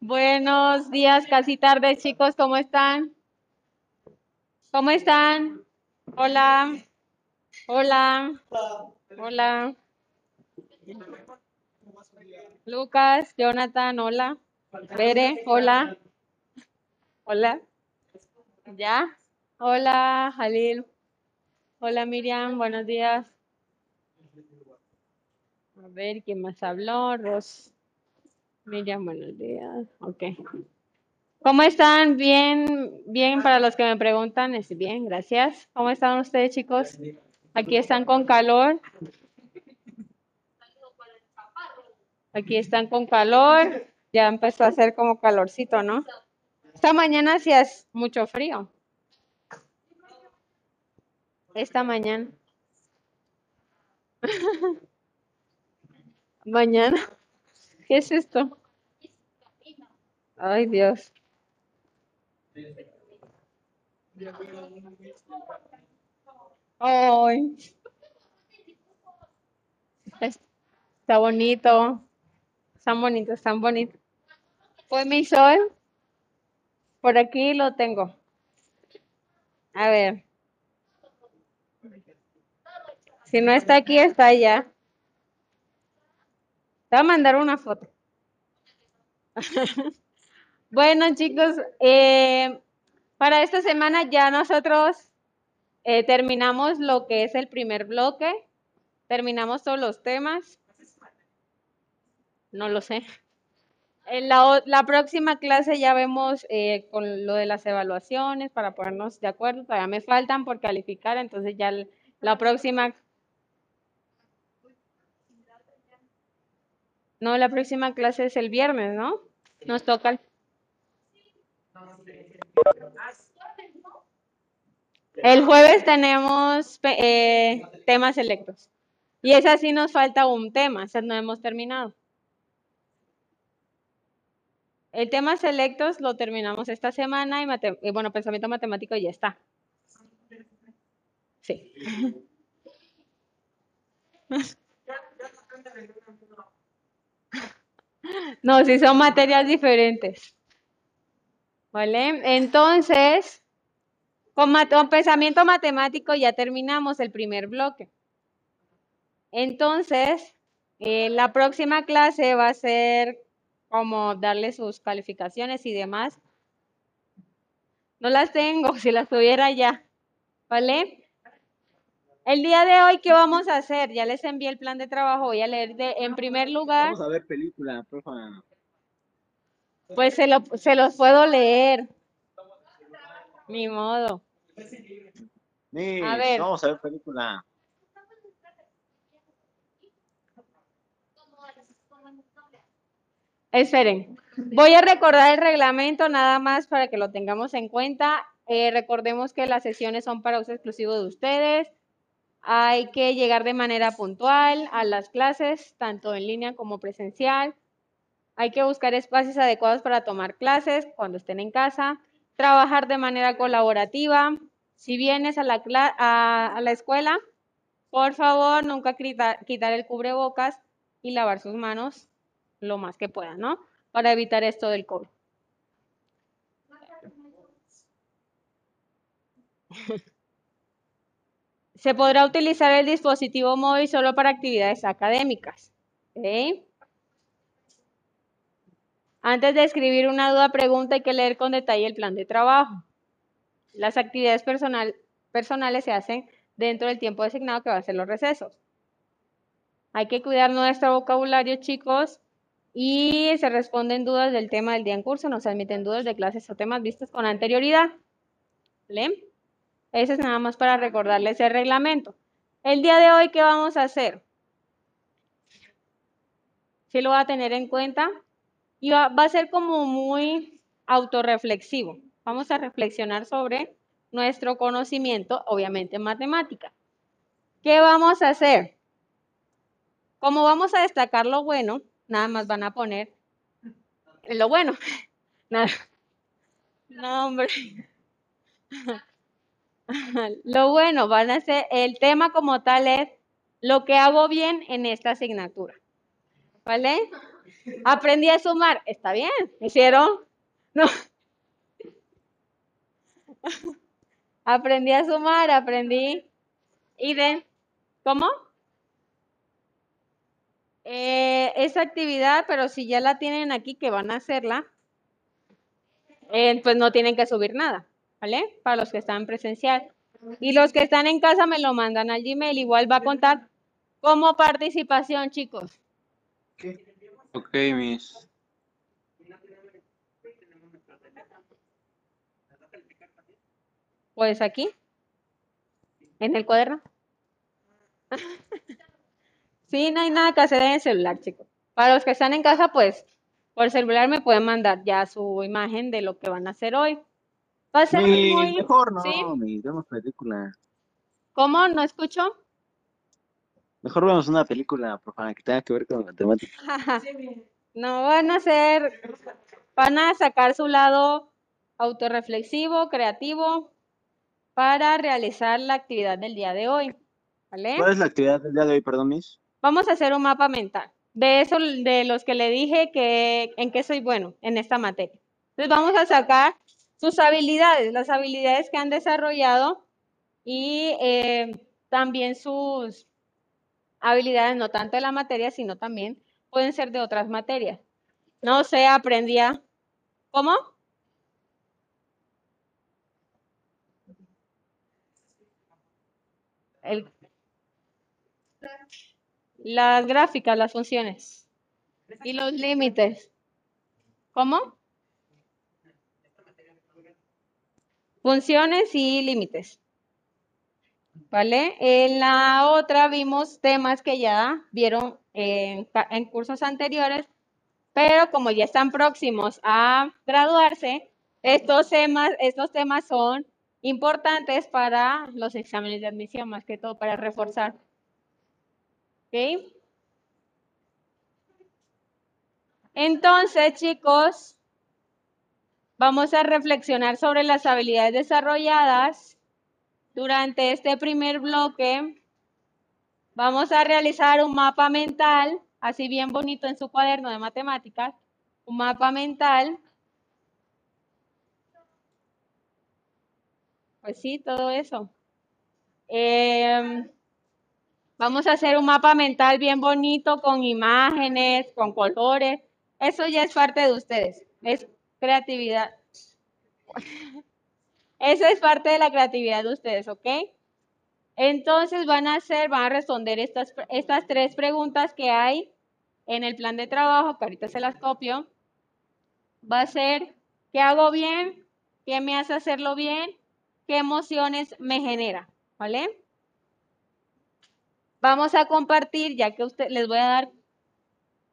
Buenos días, casi tarde, chicos, ¿cómo están? ¿Cómo están? Hola. Hola. Hola. Lucas, Jonathan, hola. Bere, hola. Hola. ¿Ya? Hola, Jalil. Hola, Miriam, buenos días. A ver, ¿quién más habló? Ros. Miriam, buenos días. Ok. ¿Cómo están? Bien, bien, para los que me preguntan, es bien, gracias. ¿Cómo están ustedes, chicos? Aquí están con calor. Aquí están con calor. Ya empezó a hacer como calorcito, ¿no? Esta mañana hacía mucho frío. Esta mañana. Mañana. ¿Qué es esto? Ay, Dios. Ay. Está bonito. Están bonitos, están bonitos. Fue mi sol. Por aquí lo tengo. A ver. Si no está aquí, está allá. Te voy a mandar una foto. bueno, chicos, eh, para esta semana ya nosotros eh, terminamos lo que es el primer bloque. Terminamos todos los temas. No lo sé. En la, la próxima clase ya vemos eh, con lo de las evaluaciones para ponernos de acuerdo. Todavía me faltan por calificar, entonces ya la próxima. No, la próxima clase es el viernes, ¿no? Nos toca. el- El jueves tenemos eh, temas selectos. Y esa sí nos falta un tema, esa no hemos terminado. El tema selectos lo terminamos esta semana y, y bueno, pensamiento matemático ya está. Sí. No, sí son materias diferentes. ¿Vale? Entonces, con, pensamiento matemático ya terminamos el primer bloque. Entonces, eh, la próxima clase va a ser como darle sus calificaciones y demás. No las tengo, si las tuviera ya. ¿Vale? El día de hoy, ¿qué vamos a hacer? Ya les envié el plan de trabajo. Voy a leer de, en primer lugar, Vamos a ver película, porfa. pues se, lo, se los puedo leer. Ni modo. A ver. vamos a ver película. Esperen, voy a recordar el reglamento nada más para que lo tengamos en cuenta. Eh, recordemos que las sesiones son para uso exclusivo de ustedes. Hay que llegar de manera puntual a las clases, tanto en línea como presencial. Hay que buscar espacios adecuados para tomar clases cuando estén en casa. Trabajar de manera colaborativa. Si vienes a la, a, a la escuela, por favor, nunca quita- quitar el cubrebocas y lavar sus manos lo más que puedan, ¿no? Para evitar esto del COVID. Se podrá utilizar el dispositivo móvil solo para actividades académicas. Antes de escribir una duda, pregunta, hay que leer con detalle el plan de trabajo. Las actividades personal- personales se hacen dentro del tiempo designado que va a ser los recesos. Hay que cuidar nuestro vocabulario, chicos, y se responden dudas del tema del día en curso, no se admiten dudas de clases o temas vistos con anterioridad. Eso es nada más para recordarles el reglamento. El día de hoy, ¿qué vamos a hacer? Sí lo va a tener en cuenta y va, va a ser como muy autorreflexivo. Vamos a reflexionar sobre nuestro conocimiento, obviamente en matemática. ¿Qué vamos a hacer? Como vamos a destacar lo bueno, nada más van a poner lo bueno. Nada. No, hombre. Lo bueno, van a ser, el tema como tal es lo que hago bien en esta asignatura. ¿Vale? Aprendí a sumar. Está bien. ¿Hicieron? No. Aprendí a sumar, aprendí. ¿Y de? ¿Cómo? Eh, esa actividad, pero si ya la tienen aquí que van a hacerla, eh, pues no tienen que subir nada, ¿vale? Para los que están presencial. Y los que están en casa me lo mandan al Gmail, igual va a contar como participación, chicos. Ok, Miss. Pues aquí, en el cuaderno. Sí, no hay nada que hacer en el celular, chicos. Para los que están en casa, pues por celular me pueden mandar ya su imagen de lo que van a hacer hoy. Va a ser muy... mejor no, ¿Sí? Película. ¿Cómo? ¿No escucho? Mejor vemos una película, porfa, que tenga que ver con matemáticas. No van a ser, van a sacar su lado autorreflexivo, creativo, para realizar la actividad del día de hoy. ¿Vale? ¿Cuál es la actividad del día de hoy, perdón, Miss? Vamos a hacer un mapa mental. De eso, de los que le dije que en qué soy bueno en esta materia. Entonces vamos a sacar sus habilidades, las habilidades que han desarrollado y eh, también sus habilidades, no tanto de la materia, sino también pueden ser de otras materias. No sé, aprendía. ¿Cómo? Las gráficas, las funciones y los límites. ¿Cómo? Funciones y límites. ¿Vale? En la otra vimos temas que ya vieron en, en cursos anteriores, pero como ya están próximos a graduarse, estos temas, estos temas son importantes para los exámenes de admisión, más que todo para reforzar. ¿Ok? Entonces, chicos, vamos a reflexionar sobre las habilidades desarrolladas durante este primer bloque. Vamos a realizar un mapa mental, así bien bonito en su cuaderno de matemáticas, un mapa mental. Pues sí, todo eso. Em, vamos a hacer un mapa mental bien bonito con imágenes, con colores. Eso ya es parte de ustedes. Es creatividad. Eso es parte de la creatividad de ustedes, ¿ok? Entonces van a hacer, van a responder estas, estas tres preguntas que hay en el plan de trabajo, que ahorita se las copio. Va a ser, ¿qué hago bien? ¿Qué me hace hacerlo bien? ¿Qué emociones me genera? ¿Vale? Vamos a compartir, ya que usted les voy a dar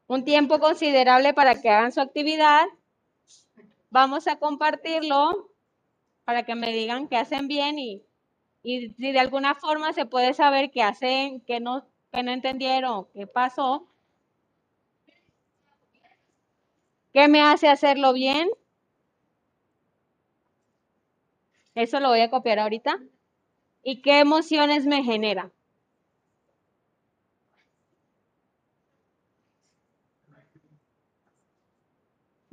un tiempo considerable para que hagan su actividad. Vamos a compartirlo para que me digan que hacen bien y, y si de alguna forma se puede saber qué hacen, qué no, qué no entendieron, qué pasó. ¿Qué me hace hacerlo bien? Eso lo voy a copiar ahorita. ¿Y qué emociones me genera?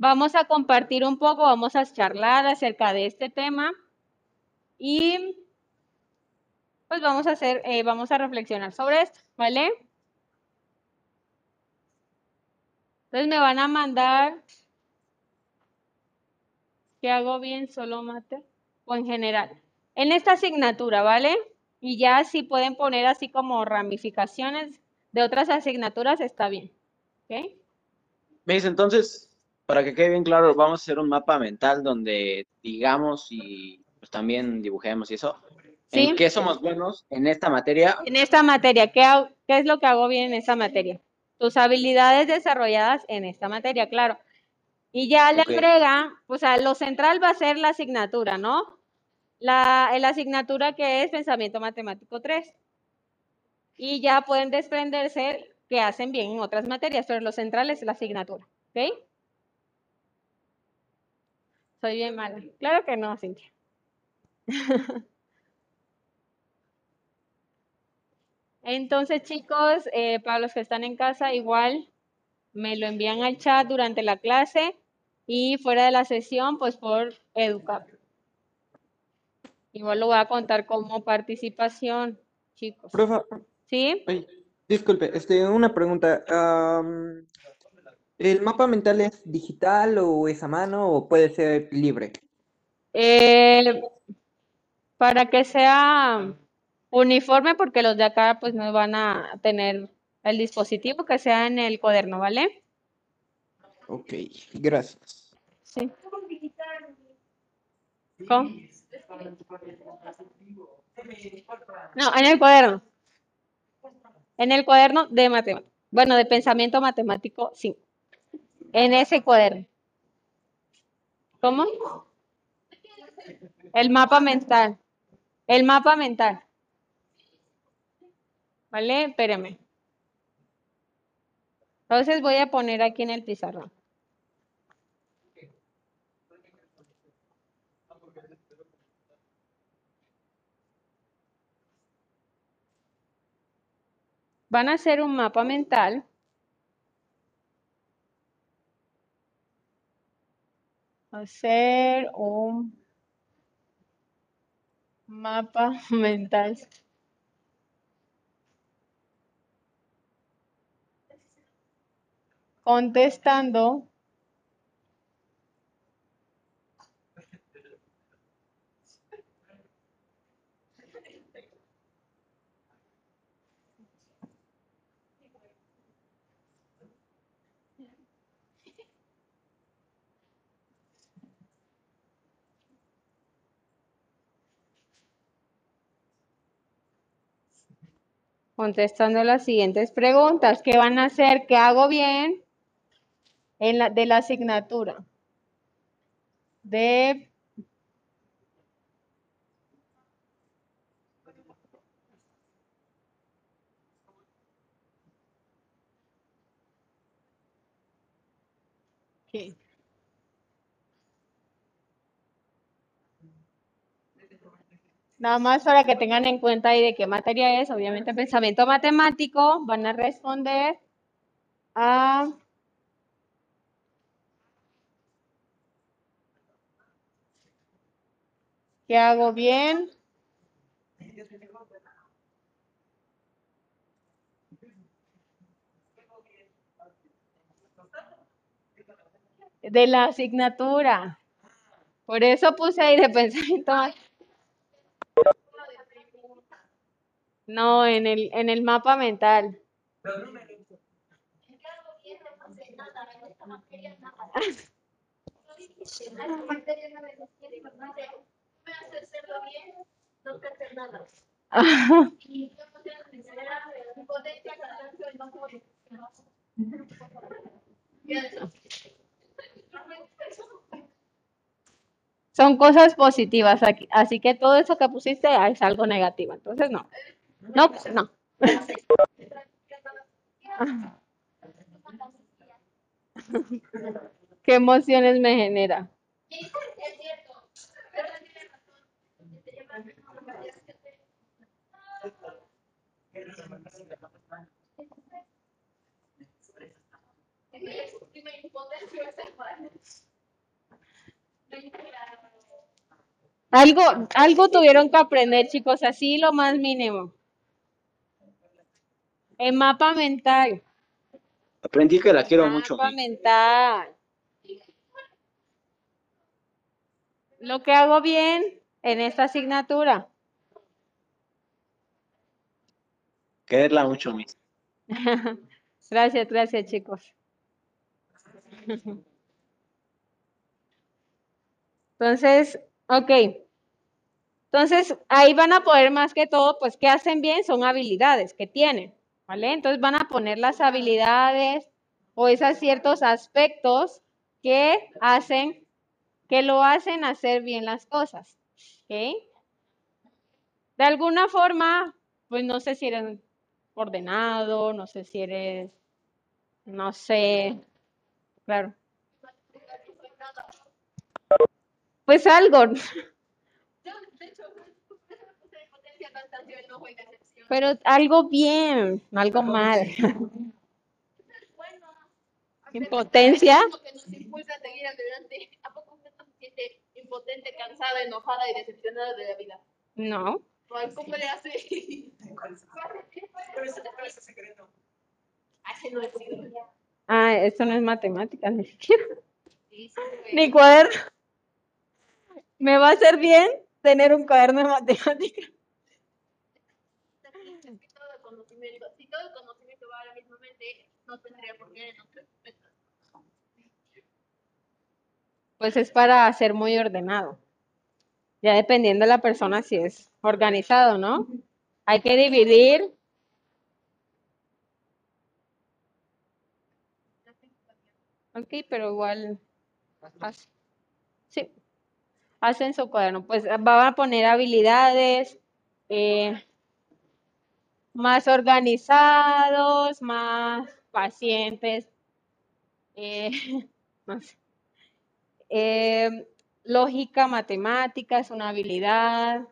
Vamos a compartir un poco, vamos a charlar acerca de este tema y pues vamos a hacer, eh, vamos a reflexionar sobre esto, ¿vale? Entonces me van a mandar ¿qué hago bien solo mate o en general. En esta asignatura, ¿vale? Y ya si pueden poner así como ramificaciones de otras asignaturas, está bien. ¿Ok? Dice entonces, para que quede bien claro, vamos a hacer un mapa mental donde digamos y pues también dibujemos y eso. Sí. ¿En qué somos buenos en esta materia? En esta materia, ¿qué, hago- qué es lo que hago bien en esta materia? Tus habilidades desarrolladas en esta materia, claro. Y ya le Ok. agrega, o sea, lo central va a ser la asignatura, ¿no? La, la asignatura que es Pensamiento Matemático 3. Y ya pueden desprenderse que hacen bien en otras materias, pero lo central es la asignatura, ¿ok? Soy bien mala. Claro que no, Cintia. Entonces, chicos, eh, para los que están en casa, igual me lo envían al chat durante la clase y fuera de la sesión, pues por educar. Igual lo voy a contar como participación, chicos. Profa, ¿Sí? ay, disculpe, este, una pregunta. am, ¿el mapa mental es digital o es a mano o puede ser libre? Eh, para que sea uniforme, porque los de acá pues no van a tener el dispositivo, que sea en el cuaderno, ¿vale? Ok, gracias. Sí. ¿Cómo? No, en el cuaderno. En el cuaderno de matemáticas. Bueno, de pensamiento matemático, sí. En ese cuaderno. ¿Cómo? El mapa mental. El mapa mental. ¿Vale? Espérame. Entonces voy a poner aquí en el pizarrón. Van a hacer un mapa mental. Hacer un mapa mental. Contestando contestando las siguientes preguntas. ¿Qué van a hacer? ¿Qué hago bien en la, de la asignatura? De. Nada más para que tengan en cuenta ahí de qué materia es, obviamente pensamiento matemático, van a responder a ¿Qué hago bien? De la asignatura. Por eso puse ahí de pensamiento. No, en el, en el mapa mental. Son cosas positivas aquí, así que todo eso que pusiste es algo negativo, entonces no. No, pues, no. ¿Qué emociones me genera? Algo, algo tuvieron que aprender, chicos, así lo más mínimo. El mapa mental. Aprendí que la quiero mucho. Mapa mental. Lo que hago bien en esta asignatura. Quererla mucho, Miss. Gracias, gracias, chicos. Entonces, ok. Entonces, ahí van a poder más que todo, pues, ¿qué hacen bien? Son habilidades que tienen, Entonces van a poner las habilidades o esos ciertos aspectos que hacen, que lo hacen hacer bien las cosas. De alguna forma, pues no sé si eres ordenado, no sé si eres, no sé, claro. Pues algo. Pero algo bien, no algo mal. Impotencia. que nos impulsa a seguir adelante. ¿A poco usted no se siente impotente, cansada, enojada y decepcionada de la vida? No. ¿Cómo le hace? Ah, ese no es psicología. Ah, esto no es matemáticas ni siquiera. Ni cuaderno. Me va a hacer bien tener un cuaderno de matemáticas. Si todo el conocimiento, si todo va la misma mente, no tendría por qué no Pues es para ser muy ordenado. Ya dependiendo de la persona si es organizado, ¿no? Hay que dividir. Ok, pero igual. Sí. Hacen su cuaderno. Pues van a poner habilidades. eh, más organizados, más pacientes. eh, no sé. Eh, lógica, matemática es una habilidad.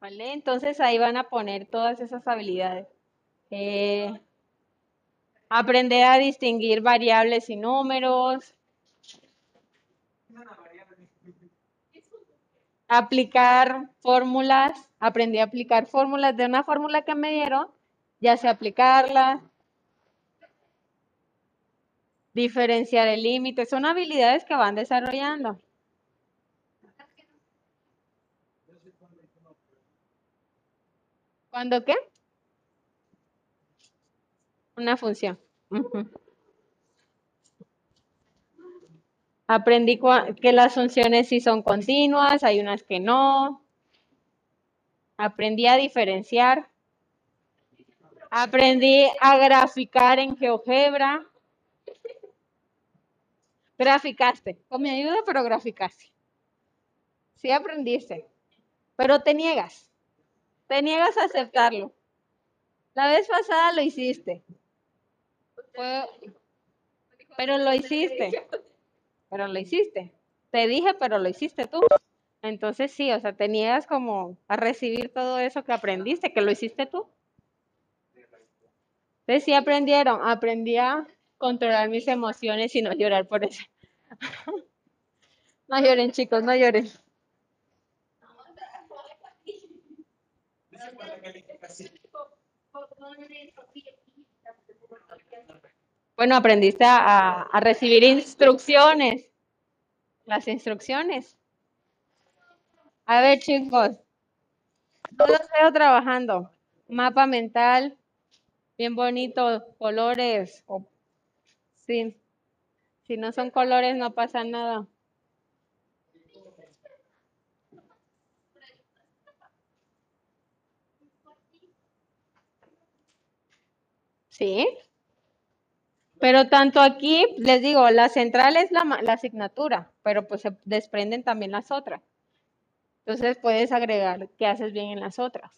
¿Vale? Entonces ahí van a poner todas esas habilidades. Eh, aprender a distinguir variables y números. Aplicar fórmulas. Aprendí a aplicar fórmulas de una fórmula que me dieron. Ya sé aplicarla. Diferenciar el límite. Son habilidades que van desarrollando. ¿Cuándo qué? Una función. Aprendí que las funciones sí son continuas, hay unas que no. Aprendí a diferenciar. Aprendí a graficar en GeoGebra. Graficaste. Con mi ayuda, pero graficaste. Sí aprendiste. Pero te niegas. Te niegas a aceptarlo. La vez pasada lo hiciste. Pero lo hiciste. Pero lo hiciste. Te dije, pero lo hiciste tú. Entonces sí, o sea, te niegas como a recibir todo eso que aprendiste, que lo hiciste tú. Entonces sí aprendieron, aprendí a controlar mis emociones y no llorar por eso. No lloren, chicos, no lloren. Bueno, aprendiste a, a- recibir instrucciones. Las instrucciones. A ver, chicos. Yo los veo trabajando. Mapa mental. Bien bonito. Colores. sí. Si no son colores, no pasa nada. Sí. Pero tanto aquí, les digo, la central es la, la asignatura, pero pues se desprenden también las otras. Entonces puedes agregar qué haces bien en las otras.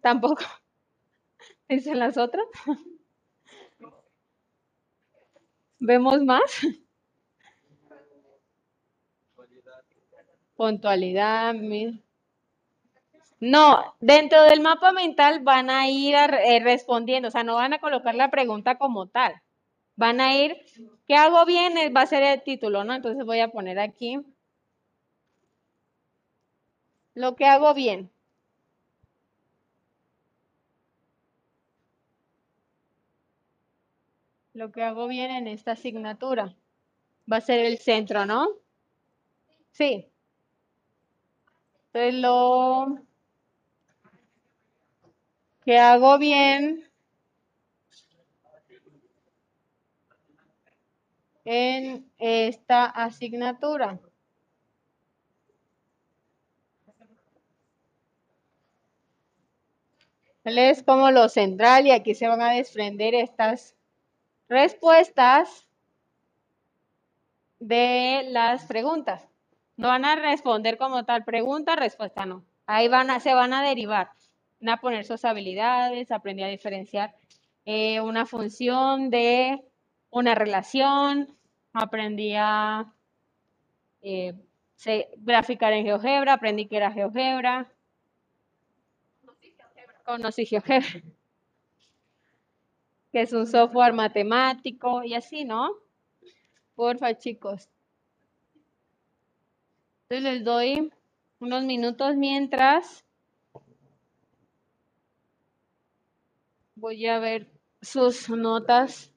Tampoco. ¿Dicen las otras? ¿Vemos más? Puntualidad. mi- No, dentro del mapa mental van a ir eh, respondiendo, o sea, no van a colocar la pregunta como tal. Van a ir, ¿qué hago bien? Eh, Va a ser el título, ¿no? Entonces voy a poner aquí lo que hago bien. Lo que hago bien en esta asignatura. Va a ser el centro, ¿no? Sí. Entonces lo que hago bien en esta asignatura. Él es como lo central y aquí se van a desprender estas respuestas de las preguntas. No van a responder como tal pregunta, respuesta no. Ahí van a, se van a derivar. Van a poner sus habilidades, aprendí a diferenciar eh, una función de una relación, aprendí a eh, graficar en GeoGebra, aprendí que era GeoGebra, conocí GeoGebra, que es un software matemático y así, ¿no? Porfa, chicos. Entonces les doy unos minutos mientras voy a ver sus notas.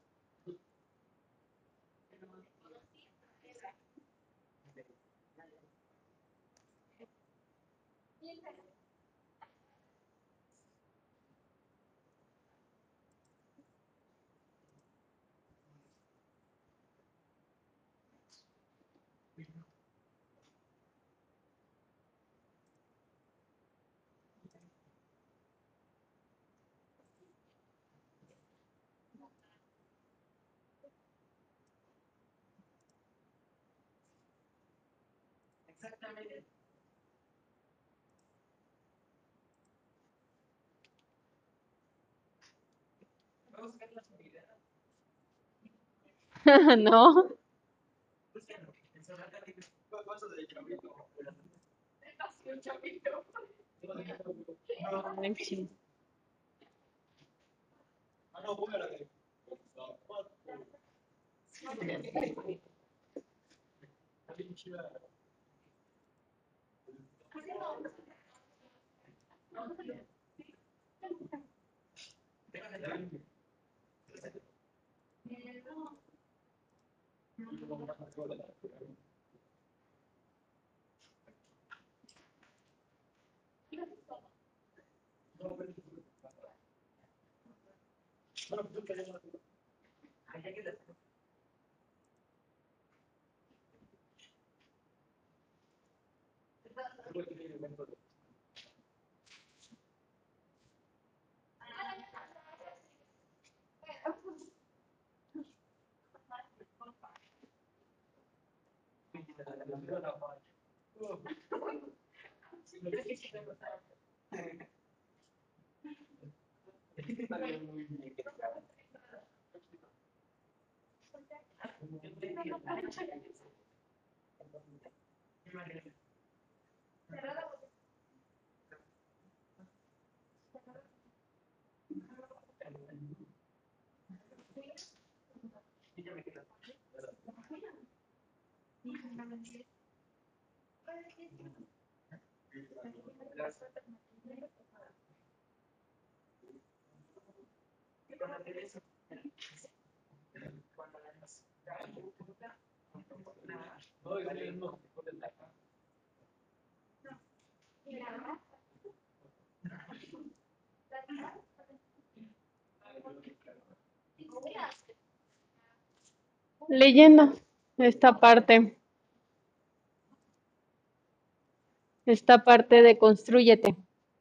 ¿No? Ay, sí. Gracias. Gracias. Leyendo esta parte. Esta parte de construyete.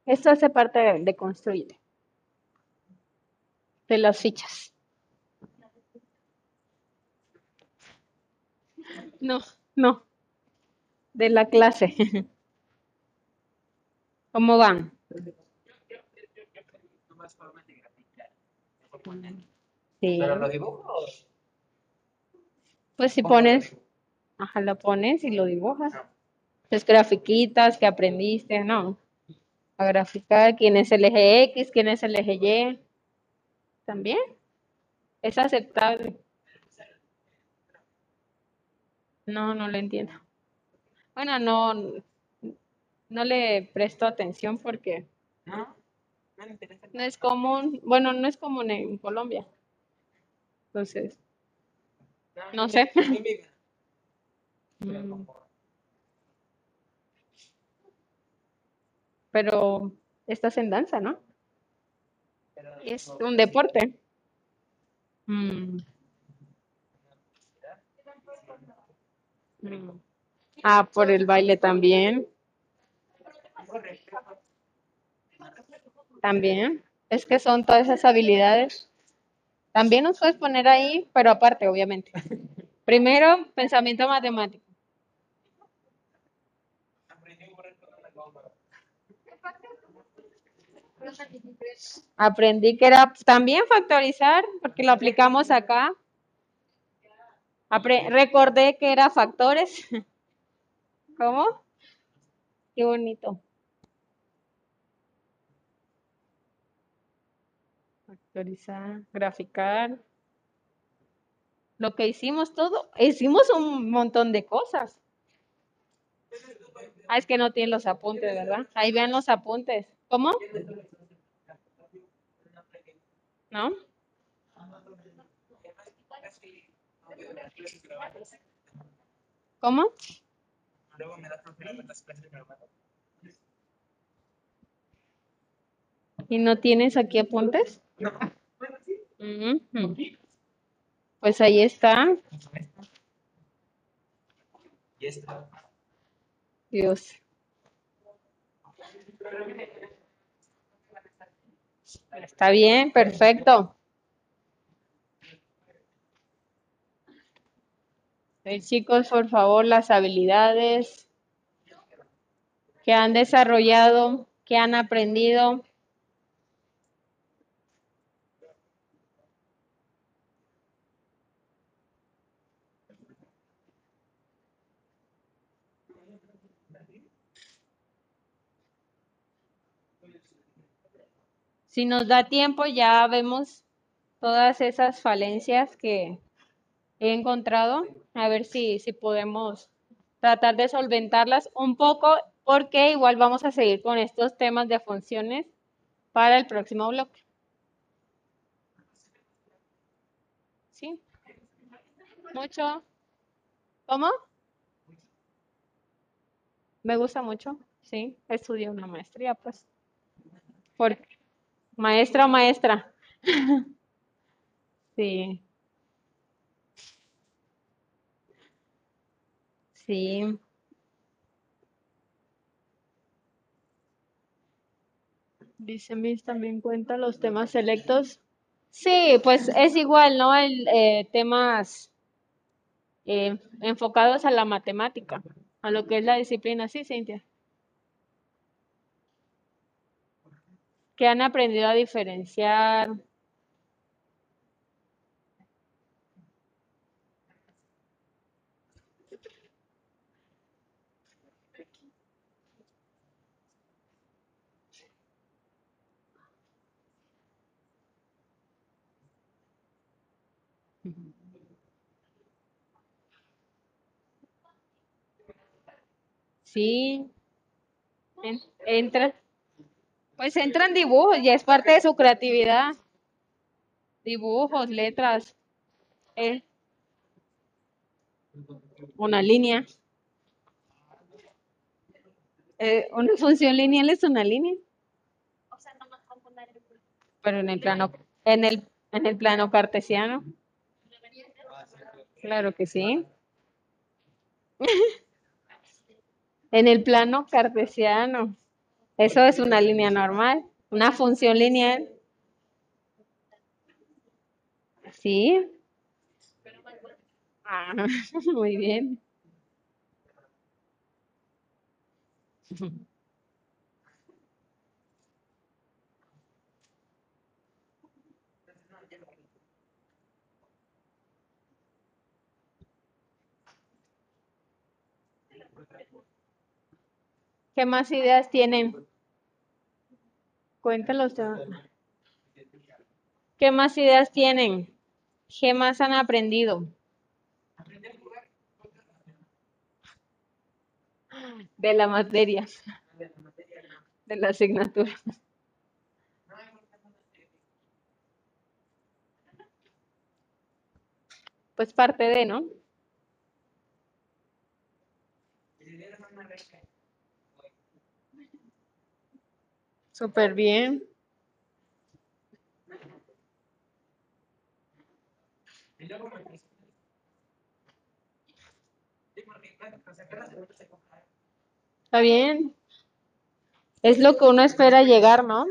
Esto hace parte de, de construyete. De las fichas. No, no. De la clase. ¿Cómo van? Sí. Pero los dibujos. Pues si pones, ajá, lo pones y lo dibujas. Pues grafiquitas que aprendiste, ¿no? A graficar quién es el eje X, quién es el eje Y. También. Es aceptable. No, no lo entiendo. Bueno, no, no le presto atención porque No, no me interesa. no es común, bueno, no es común en Colombia. Entonces, no sé. mi vida. mm, pero estás en danza, ¿no? Es un deporte. Mm. Mm. Ah, por el baile también. También. Es que son todas esas habilidades. También nos puedes poner ahí, pero aparte, obviamente. Primero, pensamiento matemático. Aprendí que era también factorizar, porque lo aplicamos acá. Apre- recordé que era factores. ¿Cómo? Qué bonito. Factorizar, graficar. Lo que hicimos todo, hicimos un montón de cosas. Ah, es que no tienen los apuntes, ¿verdad? Ahí vean los apuntes. ¿Cómo? ¿No? ¿Cómo? ¿Y no tienes aquí apuntes? Pues ahí está. Dios. Está bien, perfecto. Chicos, por favor, las habilidades que han desarrollado, que han aprendido. Si nos da tiempo, ya vemos todas esas falencias que he encontrado, a ver si, si podemos tratar de solventarlas un poco, porque igual vamos a seguir con estos temas de funciones para el próximo bloque. ¿Sí? Mucho. ¿Cómo? Me gusta mucho, sí. Estudié una maestría, pues. Por maestra o maestra. Sí. Sí. Dice Miss, también cuenta los temas selectos. Sí, pues es igual, ¿no? El, eh, temas eh, enfocados a la matemática. a lo que es la disciplina, sí, Cintia. Que han aprendido a diferenciar. Sí, en- entra, pues entran dibujos, ya es parte de su creatividad. Dibujos, letras, eh, una línea. Eh, una función lineal es una línea, O sea, nomás pero en el plano, en el, en el plano cartesiano, claro que sí. En el plano cartesiano, eso es una línea normal, una función lineal. Sí. Ah, muy bien. ¿Qué más ideas tienen? Cuéntalos. ya. ¿Qué más ideas tienen? ¿Qué más han aprendido? De la materia, de la asignatura. Pues parte de, ¿no? Súper bien. Está bien. Es lo que uno espera llegar, ¿no?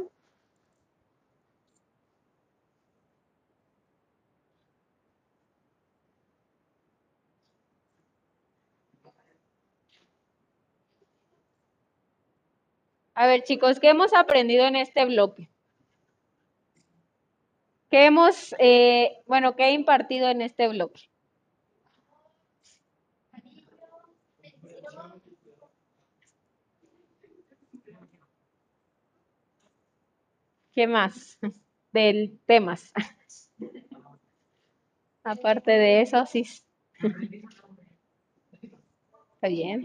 A ver, chicos, ¿qué hemos aprendido en este bloque? ¿Qué hemos, eh, bueno, qué he impartido en este bloque? ¿Qué más? Del temas. Aparte de eso, sí. Está bien.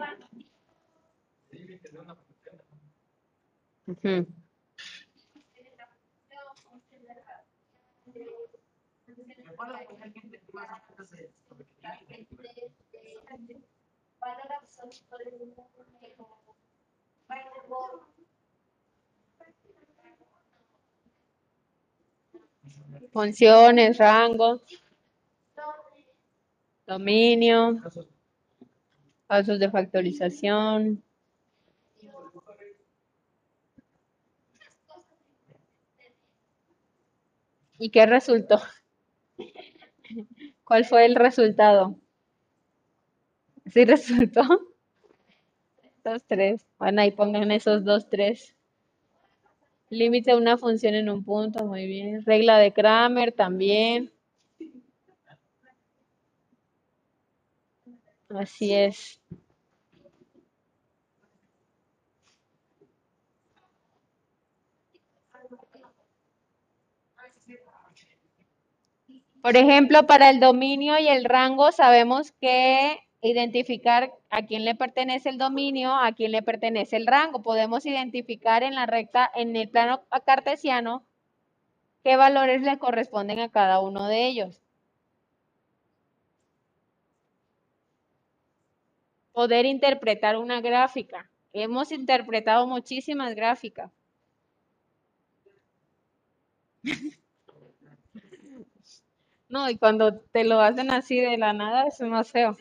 Funciones, rangos, dominio, pasos de factorización. ¿Y qué resultó? ¿Cuál fue el resultado? ¿Sí resultó? Dos, tres. Bueno, ahí pongan esos dos, tres. Límite de una función en un punto, muy bien. Regla de Kramer también. Así es. Por ejemplo, para el dominio y el rango sabemos que identificar a quién le pertenece el dominio, a quién le pertenece el rango. Podemos identificar en la recta, en el plano cartesiano, qué valores le corresponden a cada uno de ellos. Poder interpretar una gráfica. Hemos interpretado muchísimas gráficas. No, y cuando te lo hacen así de la nada es más feo.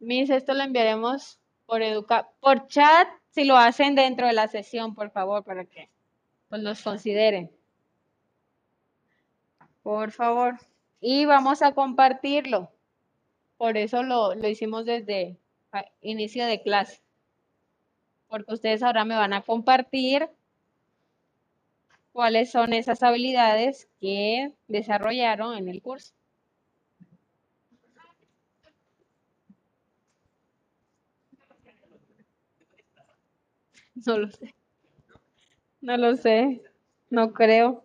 Miss, esto lo enviaremos por educa por chat si lo hacen dentro de la sesión, por favor, para que pues los consideren. Por favor. Y vamos a compartirlo. Por eso lo, lo hicimos desde inicio de clase. Porque ustedes ahora me van a compartir cuáles son esas habilidades que desarrollaron en el curso. No lo sé. No lo sé. No creo.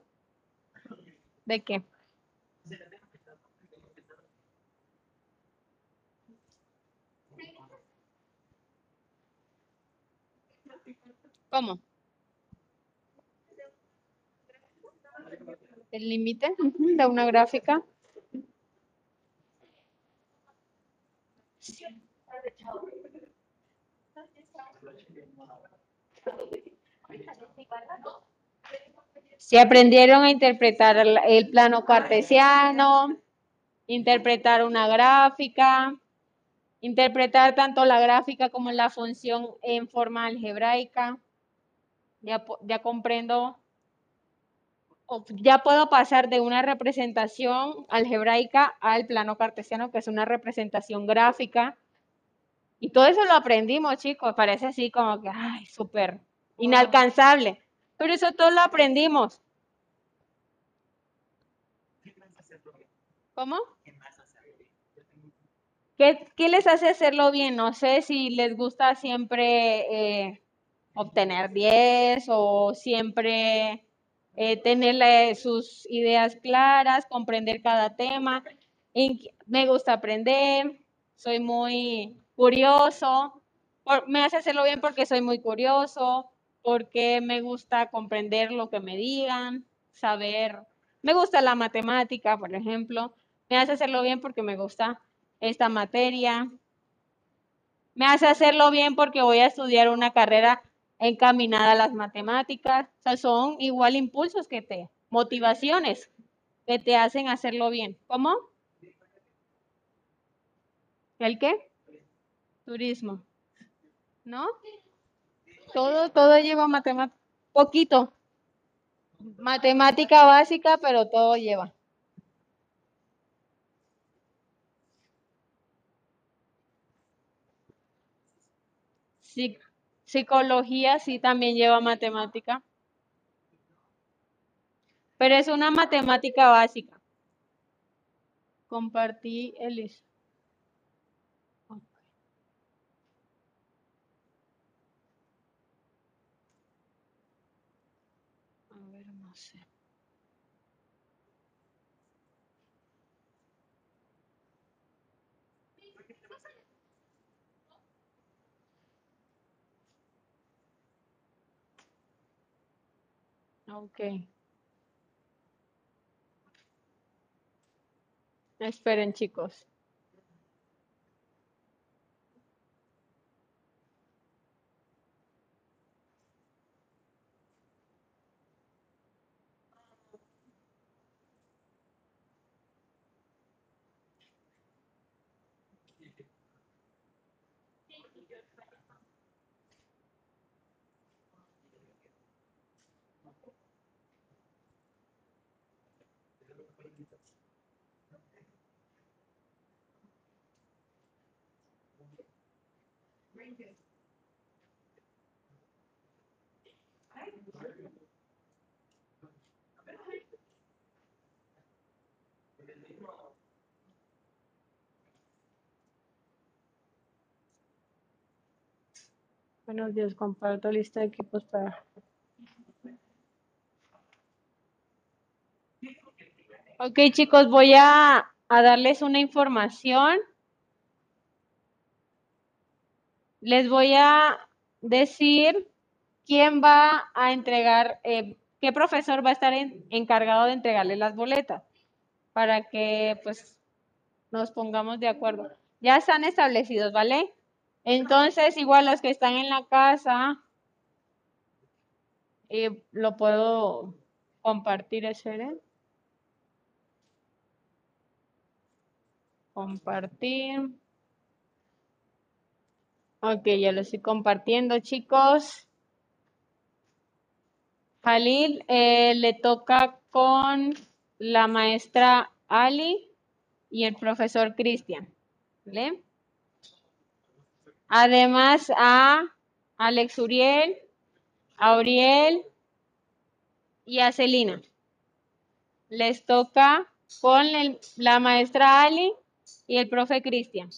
¿De qué? ¿Cómo? ¿El límite de una gráfica? Si aprendieron a interpretar el, plano cartesiano, interpretar una gráfica, interpretar tanto la gráfica como la función en forma algebraica, ya, comprendo, ya puedo pasar de una representación algebraica al plano cartesiano, que es una representación gráfica. Y todo eso lo aprendimos, chicos, parece así como que, ay, súper inalcanzable. Pero eso todo lo aprendimos. ¿Cómo? ¿Qué, qué les hace hacerlo bien? No sé si les gusta siempre eh, obtener 10 o siempre eh, tener la- sus ideas claras, comprender cada tema. Me gusta aprender, soy muy curioso. me hace hacerlo bien porque soy muy curioso, porque me gusta comprender lo que me digan, saber. Me gusta la matemática, por ejemplo. Me hace hacerlo bien porque me gusta esta materia. Me hace hacerlo bien porque voy a estudiar una carrera encaminada a las matemáticas. O sea, son igual impulsos que te, motivaciones que te hacen hacerlo bien. ¿Cómo? ¿El qué? Turismo. ¿No? Todo, todo lleva matemática. Poquito. Matemática básica, pero todo lleva. Psic- Psicología sí también lleva matemática, pero es una matemática básica. Compartí el is- ok. A ver, no sé. Ok. Esperen, chicos. Buenos días, comparto lista de equipos para. Ok, chicos, voy a, a darles una información. Les voy a decir quién va a entregar, eh, qué profesor va a estar en- encargado de entregarle las boletas para que pues nos pongamos de acuerdo. Ya están establecidos, ¿vale? Entonces, igual los que están en la casa, eh, lo puedo compartir, ¿esperen? Compartir. Ok, ya lo estoy compartiendo, chicos. Jalil, eh, le toca con la maestra Ali y el profesor Cristian. ¿Vale? Además a Alex Uriel, a y a Celina. Les toca con la maestra Ali y el profe Cristian.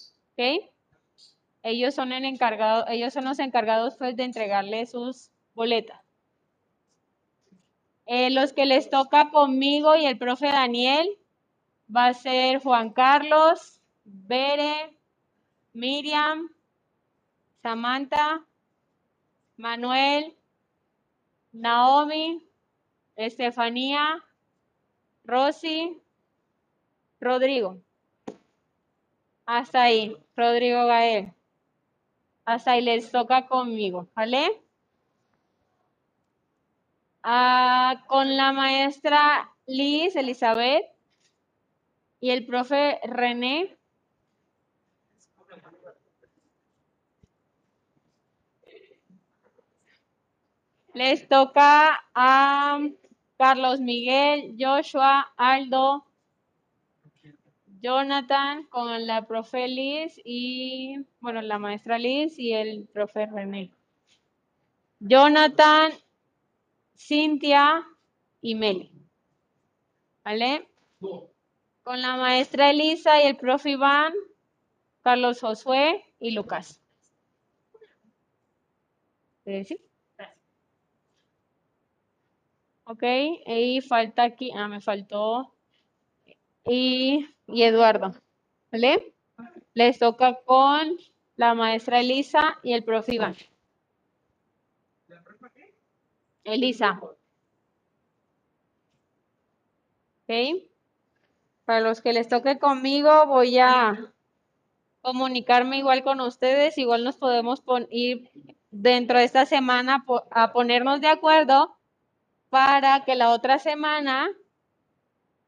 Ellos son, el encargado, ellos son los encargados pues, de entregarle sus boletas. Eh, los que les toca conmigo y el profe Daniel va a ser Juan Carlos, Bere, Miriam, Samantha, Manuel, Naomi, Estefanía, Rosy, Rodrigo. Hasta ahí, Rodrigo Gael. Hasta ahí les toca conmigo, ¿vale? Ah, con la maestra Liz Elizabeth y el profe René. Les toca a Carlos Miguel, Joshua, Aldo, Jonathan con la profe Liz y, bueno, la maestra Liz y el profe René. Jonathan, Cintia y Meli. ¿Vale? Con la maestra Elisa y el profe Iván, Carlos Josué y Lucas. ¿Eh, ¿Sí? Ok, y falta aquí, ah, me faltó, y, y Eduardo, ¿vale? Les toca con la maestra Elisa y el profe Iván. Elisa. Ok. Para los que les toque conmigo, voy a comunicarme igual con ustedes. Igual nos podemos ir dentro de esta semana a ponernos de acuerdo para que la otra semana,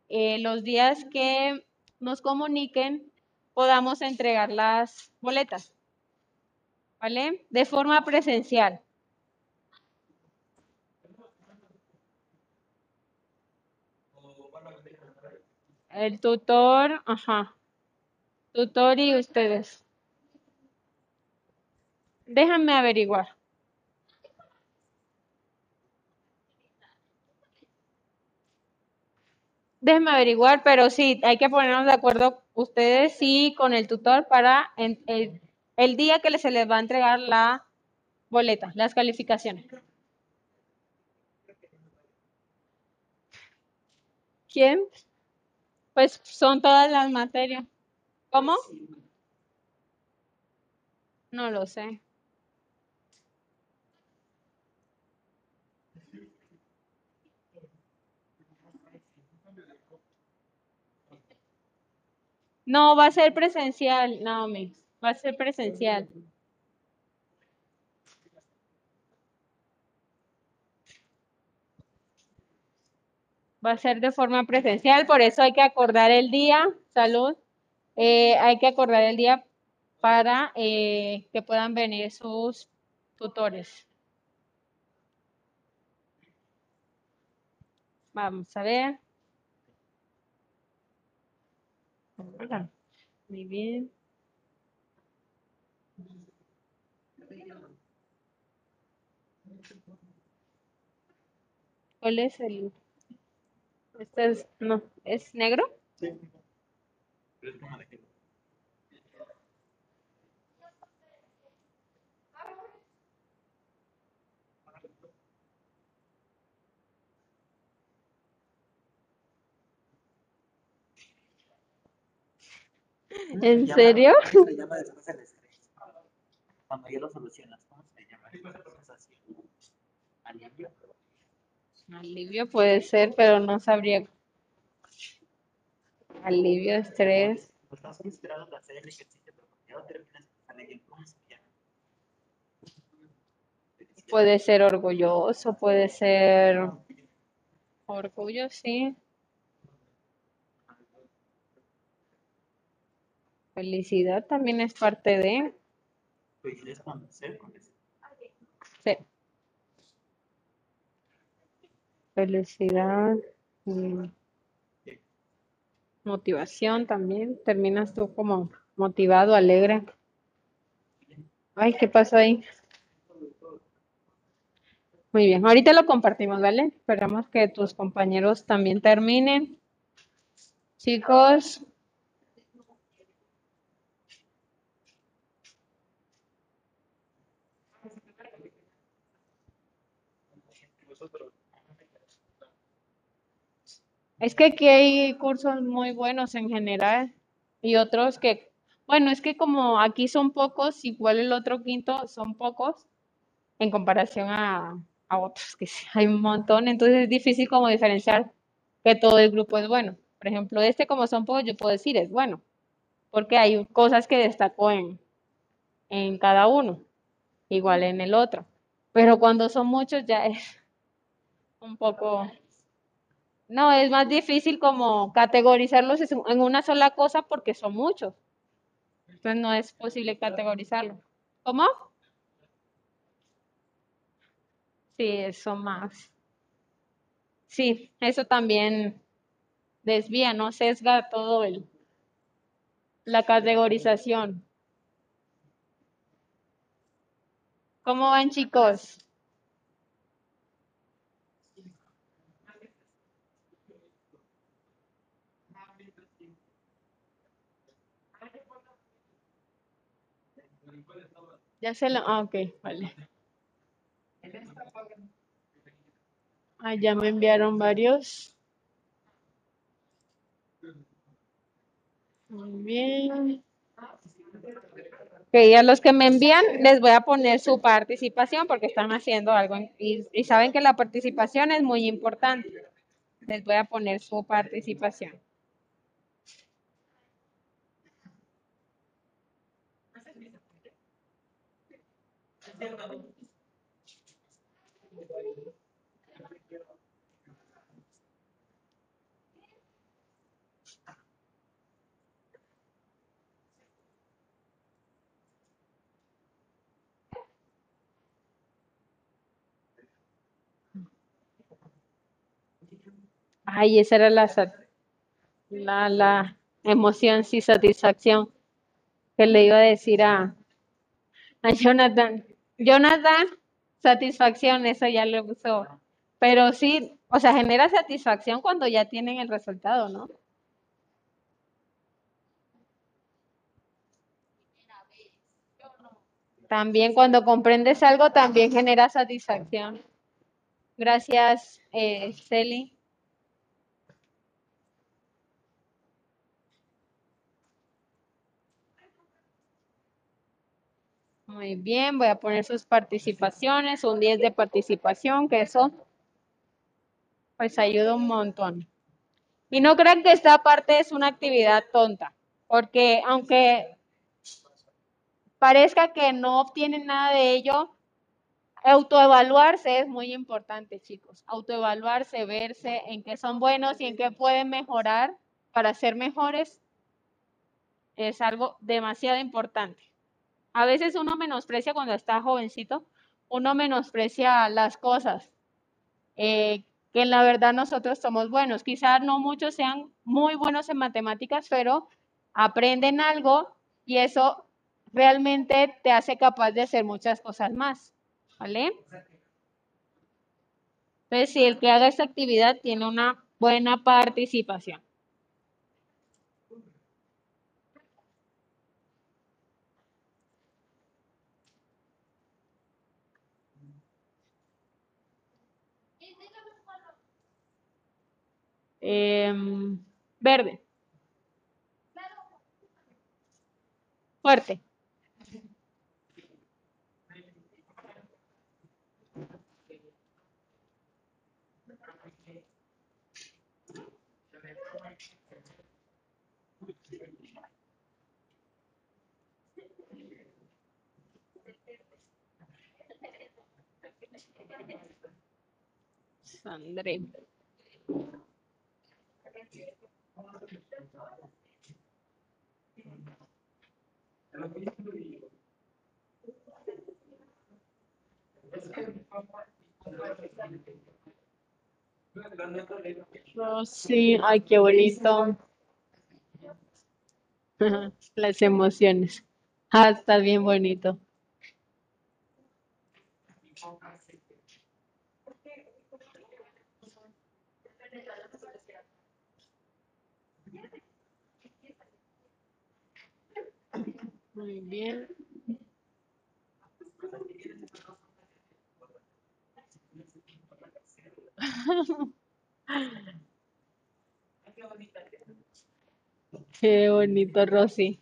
eh, los días que nos comuniquen, podamos entregar las boletas. ¿Vale? De forma presencial. El tutor, ajá. Tutor y ustedes. Déjame averiguar. Déjenme averiguar, pero sí, hay que ponernos de acuerdo ustedes sí con el tutor para en- el, el día que se les va a entregar la boleta, las calificaciones. ¿Quién? Pues son todas las materias. ¿Cómo? No lo sé. No, va a ser presencial, Naomi. Va a ser presencial. Va a ser de forma presencial, por eso hay que acordar el día, salud, eh, hay que acordar el día para eh, que puedan venir sus tutores. Vamos a ver. Hola. Muy bien. ¿Cuál es el? Este es, no, ¿es negro? ¿En serio? Se le llama después el estrés. Cuando ya lo solucionas, ¿cómo se llama? Alivio. Alivio puede ser, pero no sabría. Alivio, estrés. Pues estás frustrado de hacer el ejercicio, pero cuando ya lo terminas, sale bien. ¿Cómo se llama? Puede ser orgulloso, puede ser orgullo, sí. Felicidad también es parte de. Es con ser, con ese. sí. Felicidad. Motivación también. Terminas tú como motivado, alegre. Ay, ¿qué pasó ahí? Muy bien, ahorita lo compartimos, ¿vale? Esperamos que tus compañeros también terminen. Chicos, es que aquí hay cursos muy buenos en general y otros que, bueno, es que como aquí son pocos, igual el otro quinto son pocos en comparación a, a otros, que sí, hay un montón, entonces es difícil como diferenciar que todo el grupo es bueno. Por ejemplo, este como son pocos, yo puedo decir es bueno, porque hay cosas que destacó en, en cada uno, igual en el otro. Pero cuando son muchos ya es un poco... No, es más difícil como categorizarlos en una sola cosa porque son muchos. Entonces no es posible categorizarlo. ¿Cómo? Sí, eso más. Sí, eso también desvía, ¿no? Sesga todo el, la categorización. ¿Cómo van, chicos? Ya se lo... Ah, ok, vale. Ah, ya me enviaron varios. Muy bien. Ok, a los que me envían les voy a poner su participación porque están haciendo algo en- y, y saben que la participación es muy importante. Les voy a poner su participación. Ay, esa era la, la, la emoción, sí, satisfacción que le iba a decir a, a Jonathan. Jonathan, satisfacción, eso ya lo usó. Pero sí, o sea, genera satisfacción cuando ya tienen el resultado, ¿no? También cuando comprendes algo, también genera satisfacción. Gracias, eh, Celi. Muy bien, voy a poner sus participaciones, un 10 de participación, que eso pues ayuda un montón. Y no crean que esta parte es una actividad tonta, porque aunque parezca que no obtienen nada de ello, autoevaluarse es muy importante, chicos. Autoevaluarse, verse en qué son buenos y en qué pueden mejorar para ser mejores es algo demasiado importante. A veces uno menosprecia cuando está jovencito, uno menosprecia las cosas, eh, que en la verdad nosotros somos buenos. Quizás no muchos sean muy buenos en matemáticas, pero aprenden algo y eso realmente te hace capaz de hacer muchas cosas más. ¿Vale? Entonces, si el que haga esta actividad tiene una buena participación. Em, verde. Fuerte. Sandre. Rosy, ay, qué bonito. Las emociones. Ah, está bien bonito. Muy bien. Qué bonito, Rosy.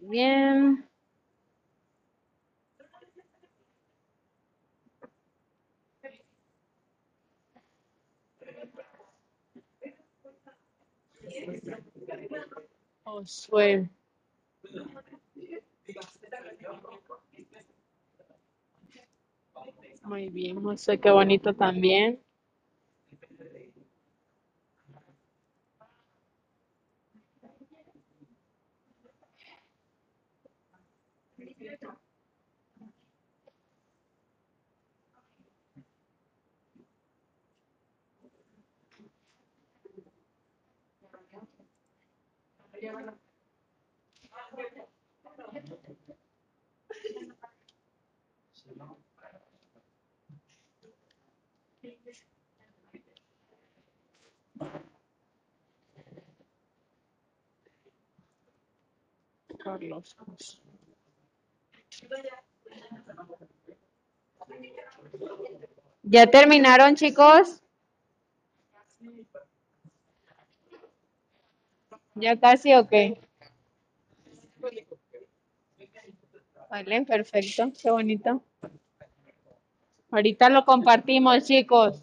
Bien. Josué. Muy bien, Josué, qué bonito también. ¿Ya terminaron, chicos? ¿Ya casi o qué? Vale, perfecto, qué bonito. Ahorita lo compartimos, chicos.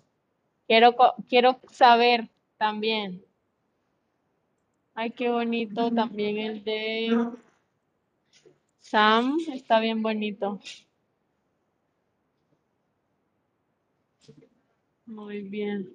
Quiero, quiero saber también. Ay, qué bonito también el de Sam. Está bien bonito. Muy bien.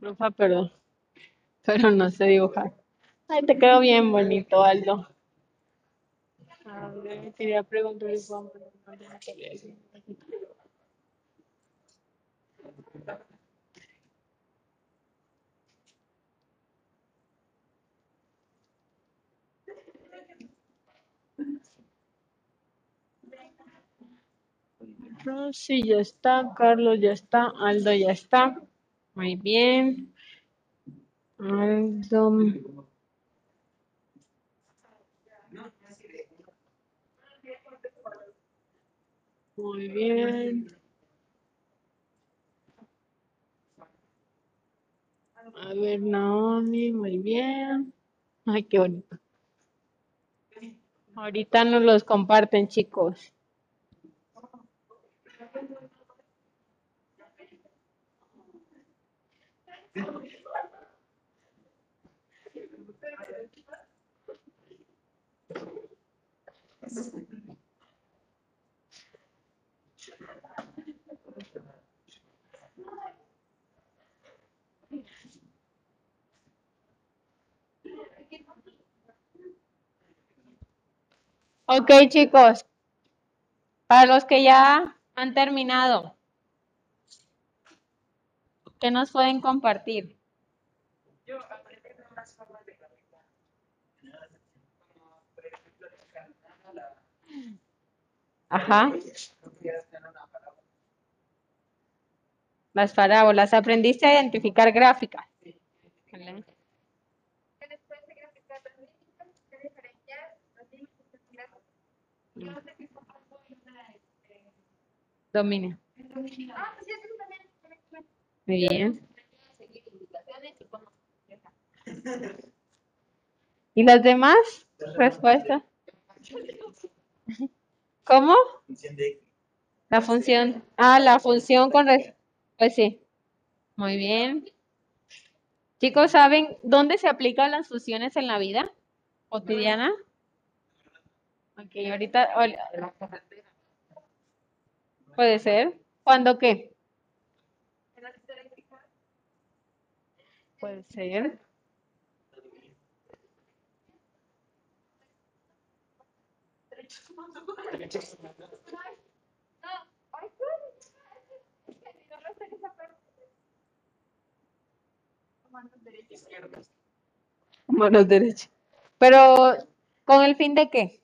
Rafa, perdón. Pero no sé dibujar. Ay, te quedó bien bonito, Aldo. A ver, quería preguntarle Juan, pero no, ya. Rosy está, Carlos ya está, Aldo ya está. Muy bien. Aldo. Muy bien. A ver, Naomi, muy bien. Ay, qué bonito. Ahorita nos los comparten, chicos. Ok, chicos. Para los que ya han terminado, ¿qué nos pueden compartir? Ajá. Las parábolas. ¿Aprendiste a identificar gráficas? Una, este, Domina. Ah, pues sí. Muy bien. ¿Y las demás respuestas? ¿Cómo? Función de La función. Ah, la función con... res- Pues sí. Muy bien. Chicos, ¿saben dónde se aplican las funciones en la vida cotidiana? Ok, ahorita ahor- puede ser. ¿Cuándo qué? Puede ser. Manos derechas. Pero, ¿con el fin de qué?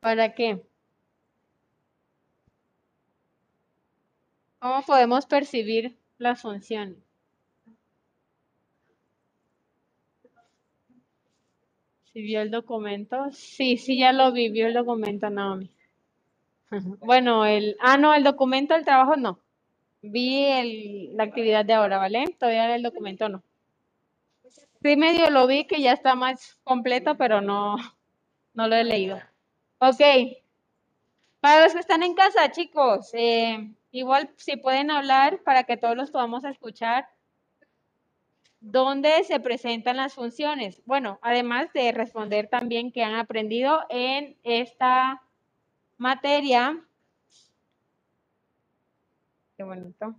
¿Para qué? ¿Cómo podemos percibir las funciones? ¿Si vio el documento? Sí, sí, ya lo vi, vio el documento, Naomi. Bueno, el, ah, no, el documento del trabajo no. Vi el, la actividad de ahora, ¿vale? Todavía el documento no. Sí, medio lo vi que ya está más completo, pero no, no lo he leído. Ok. Para los que están en casa, chicos, eh, igual si pueden hablar para que todos los podamos escuchar. ¿Dónde se presentan las funciones? Bueno, además de responder también que han aprendido en esta materia. Qué bonito.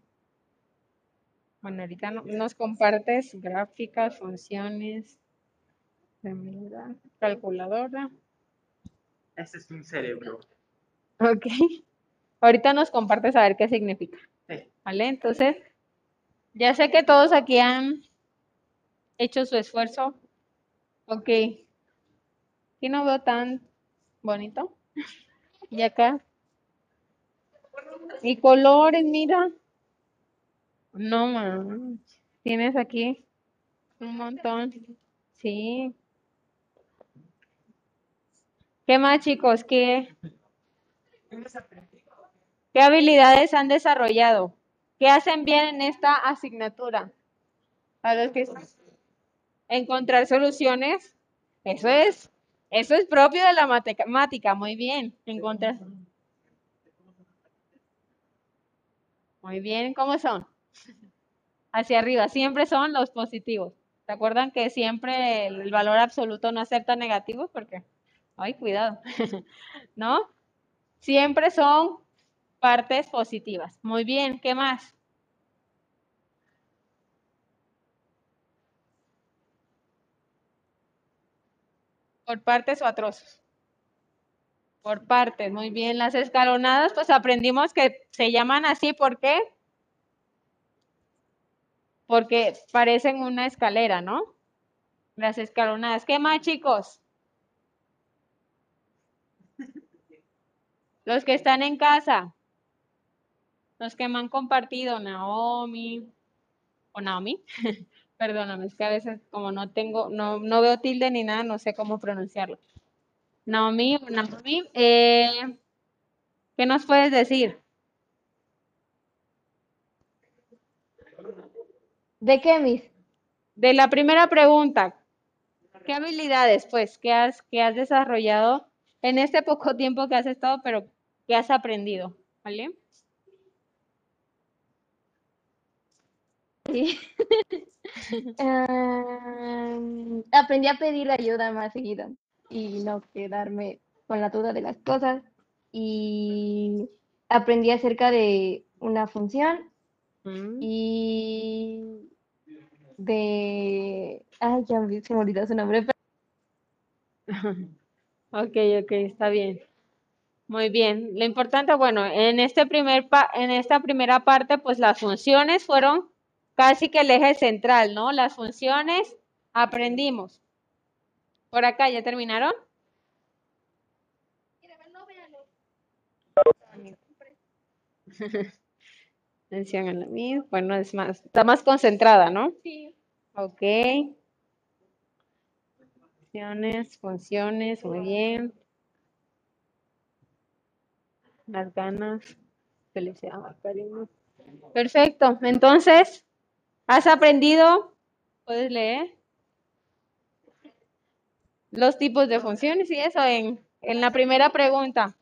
Bueno, ahorita no- nos compartes gráficas, funciones, calculadora. Ese es un cerebro. Ok. Ahorita nos compartes a ver qué significa. Sí. ¿Vale? Entonces, ya sé que todos aquí han hecho su esfuerzo. Ok. Aquí no veo tan bonito. Y acá. Y colores, mira. No más. Tienes aquí un montón. Sí. ¿Qué más, chicos? ¿Qué, qué habilidades han desarrollado? ¿Qué hacen bien en esta asignatura? A los que encontrar soluciones. Eso es, eso es propio de la matemática. Muy bien. Encontrar. Muy bien. ¿Cómo son? Hacia arriba. Siempre son los positivos. ¿Se acuerdan que siempre el valor absoluto no acepta negativos? Porque, ay, cuidado. ¿No? Siempre son partes positivas. Muy bien. ¿Qué más? Por partes o a. Por partes, muy bien. Las escalonadas, pues aprendimos que se llaman así, ¿por qué? Porque parecen una escalera, ¿no? Las escalonadas. ¿Qué más, chicos? Los que están en casa. Los que me han compartido, Naomi. O Naomi. Perdóname, es que a veces como no tengo, no, no veo tilde ni nada, no sé cómo pronunciarlo. Naomi o Naomi, eh, ¿qué nos puedes decir? ¿De qué, Miss? De la primera pregunta, ¿qué habilidades, pues, que has, que has desarrollado en este poco tiempo que has estado, pero que has aprendido? ¿Vale? Sí. Aprendí a pedir ayuda más seguido y no quedarme con la duda de las cosas. Y aprendí acerca de una función Mm, y de... Ay, ya se me olvidó su nombre. pero- Ok, ok, está bien. Muy bien. Lo importante, bueno, en este primer pa- en esta primera parte, pues las funciones fueron casi que el eje central, ¿no? Las funciones aprendimos. Por acá, ¿ya terminaron? Mencionan la misma. Bueno, es más, está más concentrada, ¿no? Sí. Ok. Funciones, funciones, muy bien. Las ganas, felicidad, cariño. Perfecto. Entonces, ¿has aprendido? ¿Puedes leer? los tipos de funciones y eso en, en la primera pregunta.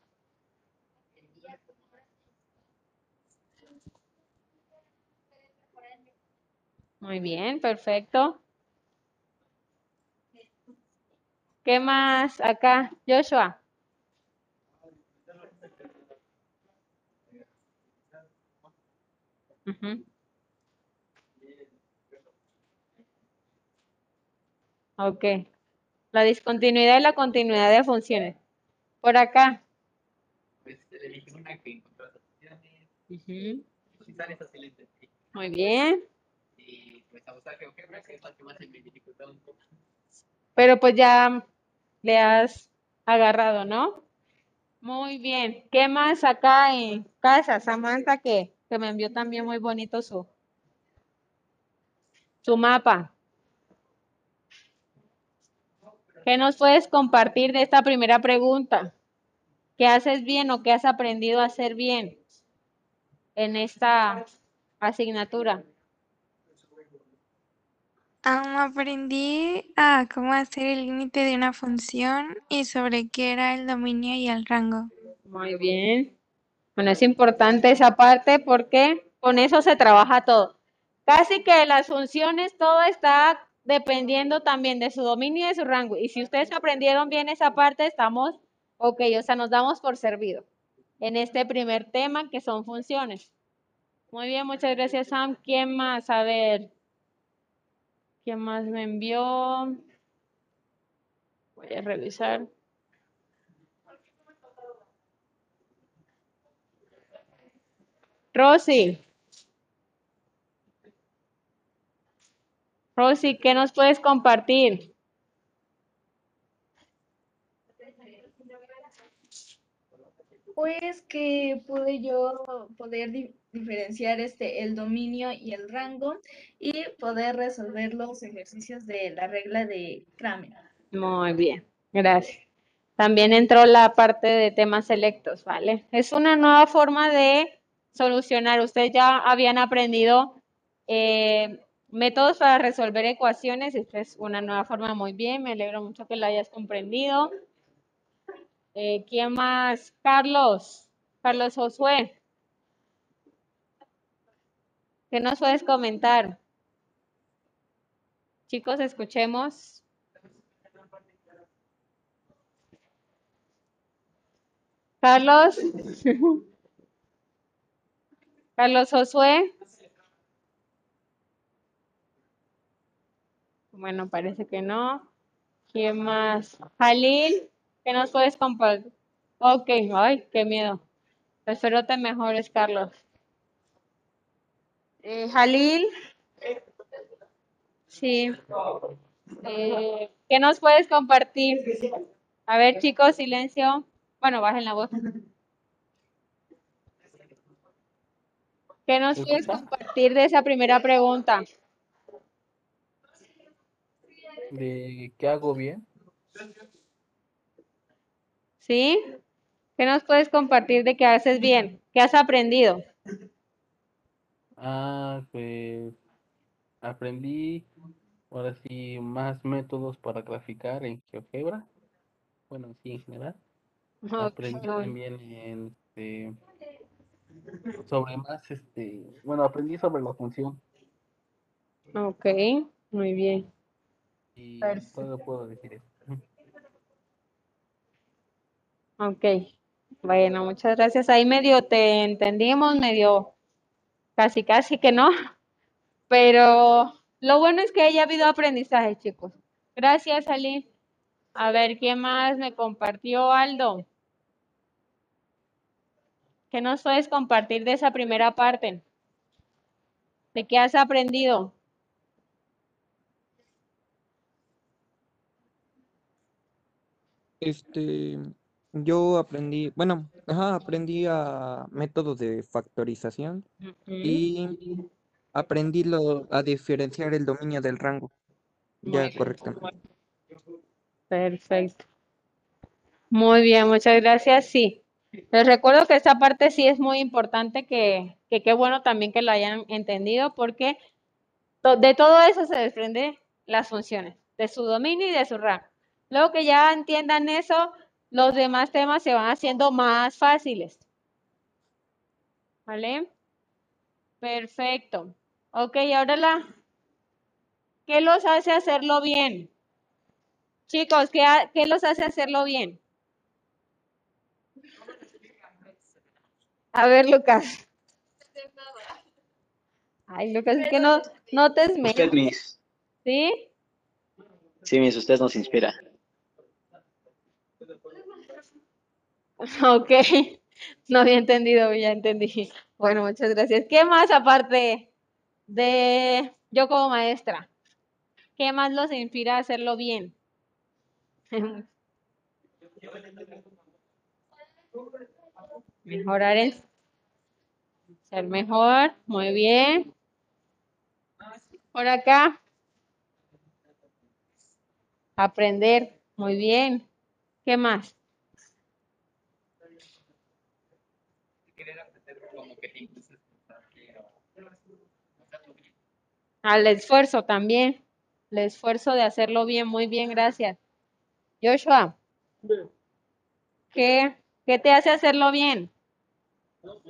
Muy bien, perfecto. ¿Qué más acá, Joshua? Ujú. Ok. La discontinuidad y la continuidad de funciones. Por acá. Pues elegir una que Ujú. utilizar esa excelente. Muy bien. Y pues GeoGebra, que es la que más se me dificulta un poco. Pero pues ya le has agarrado, ¿no? Muy bien. ¿Qué más acá en casa? Samantha que, que me envió también muy bonito su, su mapa. ¿Qué nos puedes compartir de esta primera pregunta? ¿Qué haces bien o qué has aprendido a hacer bien en esta asignatura? Am, aprendí a cómo hacer el límite de una función y sobre qué era el dominio y el rango. Muy bien. Bueno, es importante esa parte porque con eso se trabaja todo. Casi que las funciones, todo está dependiendo también de su dominio y de su rango. Y si ustedes aprendieron bien esa parte, estamos ok, o sea, nos damos por servido en este primer tema que son funciones. Muy bien, muchas gracias, Sam. ¿Quién más? A ver. ¿Quién más me envió? Voy a revisar. Rosy. Rosy, ¿qué nos puedes compartir? Pues que pude yo poder di- diferenciar este el dominio y el rango y poder resolver los ejercicios de la regla de Kramer. Muy bien, gracias. También entró la parte de temas selectos, ¿vale? Es una nueva forma de solucionar. Ustedes ya habían aprendido eh, métodos para resolver ecuaciones. Esta es una nueva forma muy bien. Me alegro mucho que lo hayas comprendido. Eh, ¿quién más? Carlos. Carlos Josué. ¿Qué nos puedes comentar? Chicos, escuchemos. Carlos. Carlos Josué. Bueno, parece que no. ¿Quién más? Jalil, ¿qué nos puedes compartir? Ok, ay, qué miedo. Espero te mejores, Carlos. Eh, Jalil. Sí. Eh, ¿qué nos puedes compartir? A ver, chicos, silencio. Bueno, bajen la voz. ¿Qué nos puedes compartir de esa primera pregunta? De qué hago bien. ¿Sí? ¿Qué nos puedes compartir de qué haces bien? ¿Qué has aprendido? Ah, pues aprendí ahora sí más métodos para graficar en GeoGebra. Bueno, sí, en general. Aprendí también en, este, sobre más, este, bueno, aprendí sobre la función Ok, muy bien. Y Perfecto. todo puedo decir eso. Ok. Bueno, muchas gracias. Ahí medio te entendimos, medio casi casi que no. Pero lo bueno es que haya habido aprendizaje, chicos. Gracias, Ali. A ver, ¿quién más me compartió Aldo? ¿Qué nos puedes compartir de esa primera parte? ¿De qué has aprendido? Este, yo aprendí, bueno, ajá, aprendí a métodos de factorización y aprendí lo, a diferenciar el dominio del rango. Muy Ya, bien. correctamente. Perfecto. Muy bien, muchas gracias. Sí, les recuerdo que esta parte sí es muy importante, que, que qué bueno también que lo hayan entendido, porque to- de todo eso se desprende las funciones, de su dominio y de su rango. Luego que ya entiendan eso, los demás temas se van haciendo más fáciles. ¿Vale? Perfecto. Ok, ahora la... ¿Qué los hace hacerlo bien? Chicos, ¿qué, ha- qué los hace hacerlo bien? A ver, Lucas. Ay, Lucas, es que no, no te Usted, esmeras, Miss. ¿sí? Sí, Miss, usted nos inspira. Ok, no había entendido, ya entendí. Bueno, muchas gracias. ¿Qué más aparte de yo como maestra? ¿Qué más los inspira a hacerlo bien? Mejorar en ser mejor, muy bien. Por acá. Aprender, muy bien. ¿Qué más? Al esfuerzo también. El esfuerzo de hacerlo bien, muy bien, gracias. Joshua, ¿qué, qué te hace hacerlo bien?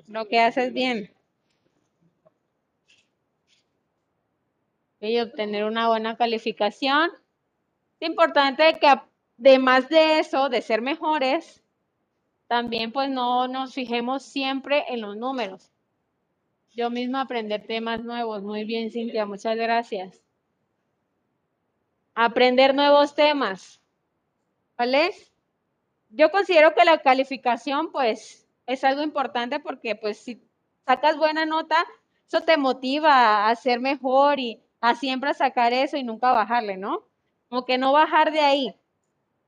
Lo que haces bien. Y obtener una buena calificación. Es importante que además de eso, de ser mejores, también pues no nos fijemos siempre en los números. Yo misma aprender temas nuevos. Muy bien, Cintia, muchas gracias. Aprender nuevos temas. ¿Vale? Yo considero que la calificación pues es algo importante porque pues si sacas buena nota, eso te motiva a ser mejor y a siempre sacar eso y nunca bajarle, ¿no? Como que no bajar de ahí.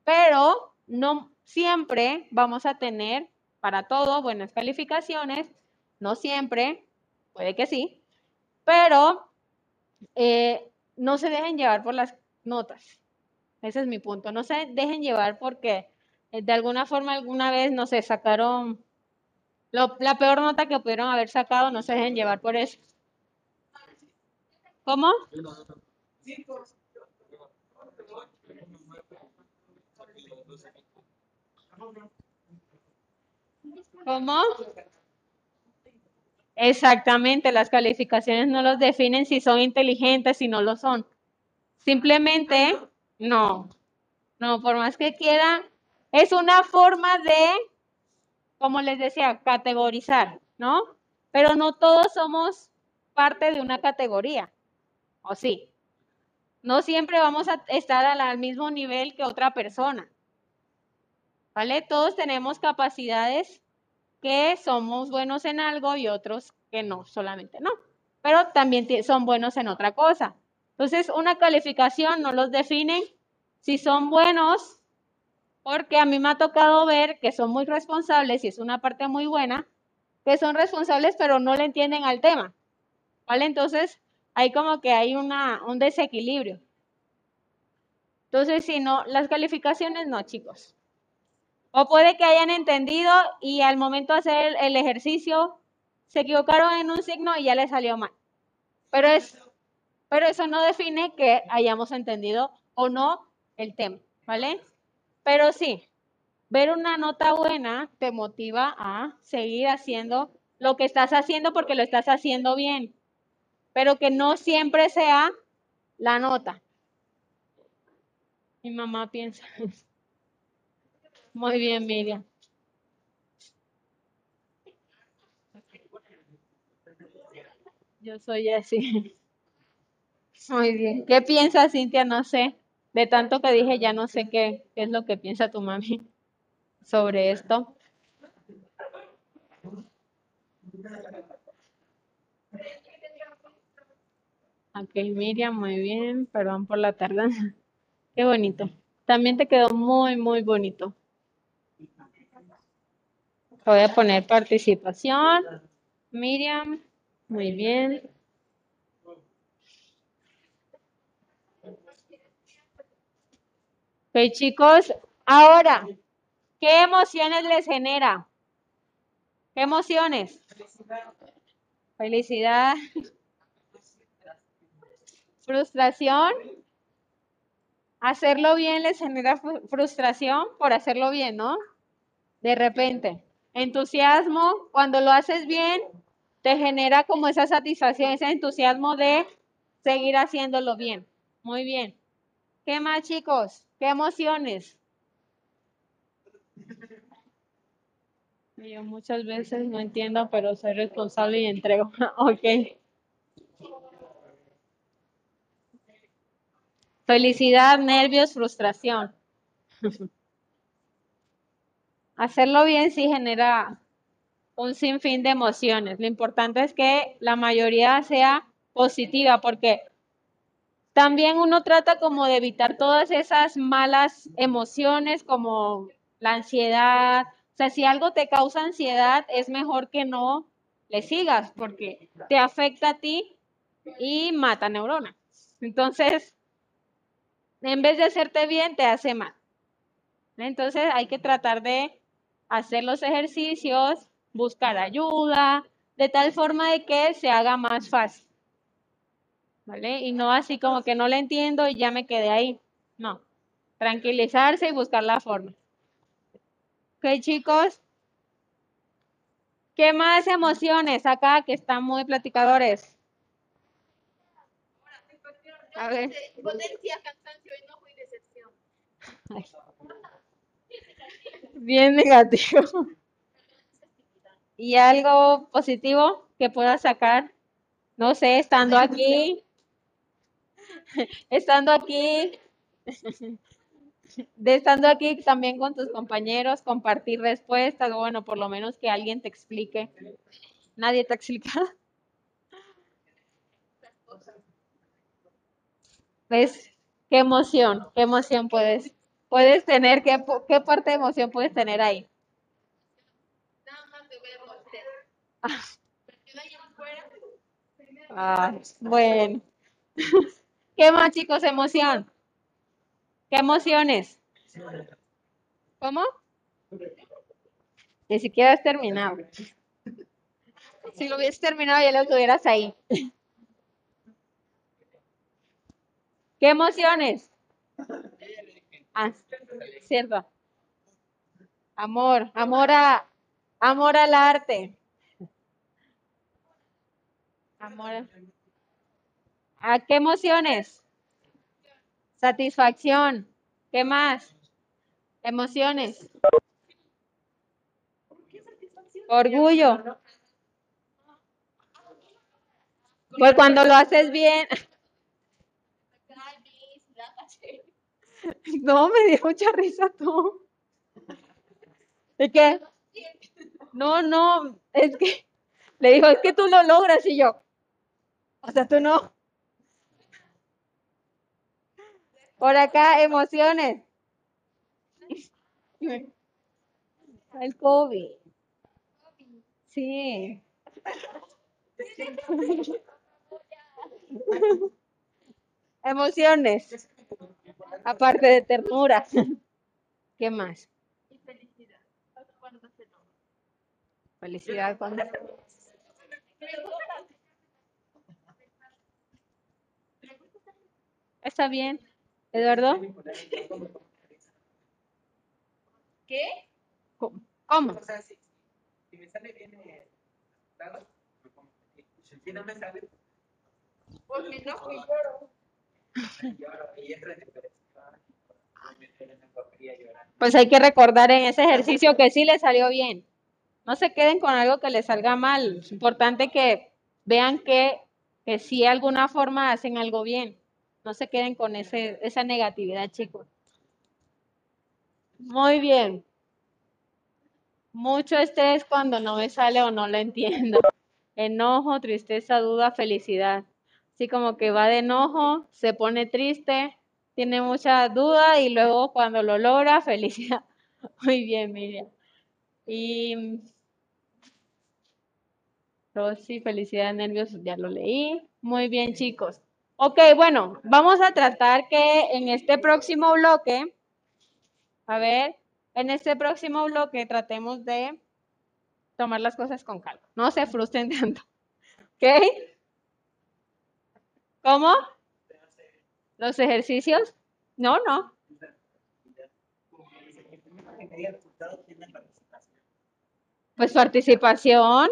Pero no siempre vamos a tener para todo buenas calificaciones, no siempre, puede que sí, pero eh, no se dejen llevar por las notas. Ese es mi punto. No se dejen llevar porque eh, de alguna forma alguna vez, no sé, sacaron la peor nota que pudieron haber sacado, no se dejen llevar por eso. ¿Cómo? ¿Cómo? Exactamente, las calificaciones no los definen si son inteligentes, si no lo son. Simplemente, no, no, por más que quieran, es una forma de, como les decía, categorizar, ¿no? Pero no todos somos parte de una categoría, ¿o sí? No siempre vamos a estar al, mismo nivel que otra persona, ¿vale? Todos tenemos capacidades que somos buenos en algo y otros que no, solamente no. Pero también son buenos en otra cosa. Entonces, una calificación no los define si son buenos, porque a mí me ha tocado ver que son muy responsables y es una parte muy buena, que son responsables pero no le entienden al tema. ¿Vale? Entonces, hay como que hay una, un desequilibrio. Entonces, si no, las calificaciones no, chicos. O puede que hayan entendido y al momento de hacer el, ejercicio se equivocaron en un signo y ya les salió mal. Pero, es, pero eso no define que hayamos entendido o no el tema, ¿vale? Pero sí, ver una nota buena te motiva a seguir haciendo lo que estás haciendo porque lo estás haciendo bien, pero que no siempre sea la nota. Mi mamá piensa. Muy bien, Miriam. Yo soy así. Muy bien. ¿Qué piensas, Cintia? No sé. De tanto que dije, ya no sé qué, qué es lo que piensa tu mami sobre esto. Ok, Miriam, muy bien. Perdón por la tardanza. Qué bonito. También te quedó muy, muy bonito. Voy a poner participación. Miriam, muy bien. Ok, chicos, ahora, ¿qué emociones les genera? ¿Qué emociones? Felicidad. Frustración. hacerlo bien les genera fru- frustración por hacerlo bien, ¿no? De repente. Entusiasmo, cuando lo haces bien, te genera como esa satisfacción, ese entusiasmo de seguir haciéndolo bien. Muy bien. ¿Qué más, chicos? ¿Qué emociones? Yo muchas veces no entiendo, pero soy responsable y entrego. ok. Felicidad, nervios, frustración. Hacerlo bien sí genera un sinfín de emociones. Lo importante es que la mayoría sea positiva, porque también uno trata como de evitar todas esas malas emociones, como la ansiedad. O sea, si algo te causa ansiedad, es mejor que no le sigas, porque te afecta a ti y mata neuronas. Entonces, en vez de hacerte bien, te hace mal. Entonces hay que tratar de hacer los ejercicios, buscar ayuda, de tal forma de que se haga más fácil. ¿Vale? Y no así como que no le entiendo y ya me quedé ahí. No. Tranquilizarse y buscar la forma. Ok, chicos. ¿Qué más emociones acá que están muy platicadores? A ver. Potencia, cansancio, enojo y decepción. Bien negativo. ¿Y algo positivo que puedas sacar? No sé, estando aquí. Estando aquí. De estando aquí también con tus compañeros, compartir respuestas, bueno, por lo menos que alguien te explique. Nadie te ha explicado. ¿Ves? ¿Qué emoción? ¿Qué emoción puedes, puedes tener? ¿Qué, qué parte de emoción puedes tener ahí? Nada más de verlo a usted. De fuera, Ah, bueno. ¿Qué más, chicos? Emoción. ¿Qué emociones? ¿Cómo? Ni siquiera has terminado. Si lo hubieras terminado, ya lo tuvieras ahí. ¿Qué emociones? Ah, cierto. Amor, amor a, amor al arte. Amor. a- ¿A qué emociones? Satisfacción. ¿Qué más? Emociones. Orgullo. Pues cuando lo haces bien. No, me dio mucha risa tú. ¿De qué? No, no, es que le dijo, es que tú lo logras y yo. O sea, tú no. Por acá, emociones. El COVID. Sí. Emociones. Aparte de ternura. ¿Qué más? y felicidad. Cuando se enoja. Felicidad cuando... ¿Está bien? ¿Eduardo? ¿Qué? ¿Cómo? ¿Cómo? O sea, si, si me sale bien eh, dado. Si no me sale, Porque no fui lloro. Pues hay que recordar en ese ejercicio que sí le salió bien. No se queden con algo que les salga mal. Es importante que vean que, que sí de alguna forma hacen algo bien. No se queden con ese, esa negatividad, chicos. Muy bien. Mucho estrés cuando no me sale o no lo entiendo. Enojo, tristeza, duda, felicidad. Así como que va de enojo, se pone triste, tiene mucha duda y luego cuando lo logra, felicidad. Muy bien, Miriam. Y Rosy, felicidad, nervios, ya lo leí. Muy bien, chicos. Ok, bueno, vamos a tratar que en este próximo bloque, a ver, en este próximo bloque tratemos de tomar las cosas con calma. No se frustren tanto. ¿Ok? ¿Cómo? Los ejercicios. No, no. Pues participación.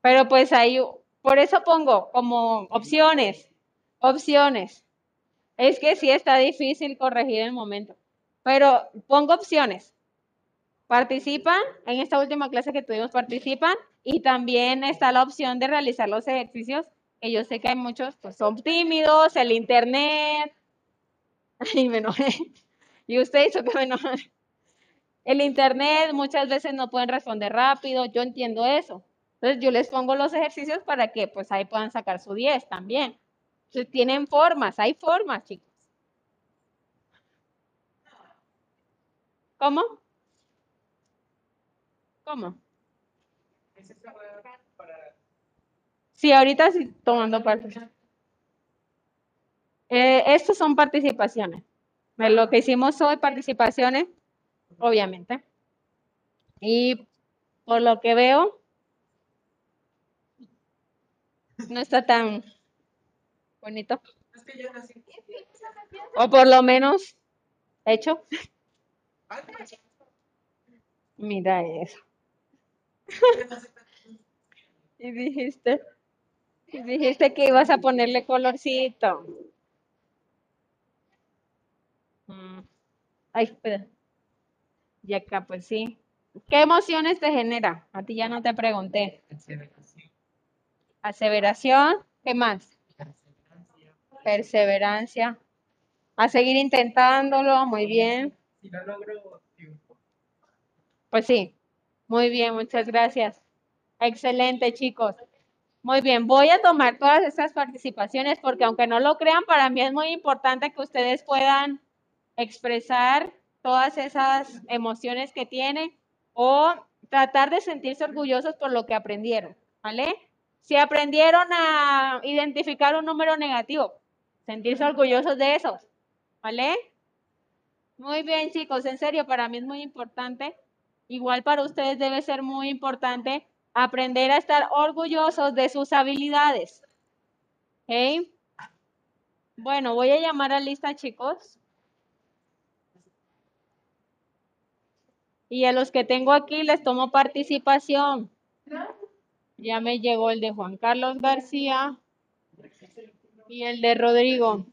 Pero pues ahí, por eso pongo como opciones, opciones. Es que sí está difícil corregir el momento, pero pongo opciones. Participan, en esta última clase que tuvimos participan y también está la opción de realizar los ejercicios, que yo sé que hay muchos, pues son tímidos, el internet. Ay, me enojé. Y usted hizo que me enojé. El internet muchas veces no pueden responder rápido, yo entiendo eso. Entonces yo les pongo los ejercicios para que pues ahí puedan sacar su 10 también. Entonces tienen formas, hay formas, chicos. ¿Cómo? ¿Cómo? Sí, ahorita sí tomando parte. Eh, estos son participaciones. Lo que hicimos hoy, participaciones, obviamente. Y por lo que veo, no está tan bonito. O por lo menos hecho. Mira eso. Y dijiste, dijiste que ibas a ponerle colorcito. Mm. Ay, espera. Y acá, pues sí. ¿Qué emociones te genera? A ti ya no te pregunté. Aseveración. ¿Qué más? Perseverancia. A seguir intentándolo. Muy bien. Si no logro triunfo. Pues sí. Muy bien, muchas gracias. Excelente, chicos. Muy bien, voy a tomar todas estas participaciones porque aunque no lo crean, para mí es muy importante que ustedes puedan expresar todas esas emociones que tienen o tratar de sentirse orgullosos por lo que aprendieron, ¿vale? Si aprendieron a identificar un número negativo, sentirse orgullosos de esos, ¿vale? Muy bien, chicos, en serio, para mí es muy importante. Igual para ustedes debe ser muy importante aprender a estar orgullosos de sus habilidades. ¿Ok? Bueno, voy a llamar a lista, chicos. Y a los que tengo aquí les tomo participación. Ya me llegó el de Juan Carlos García y el de Rodrigo.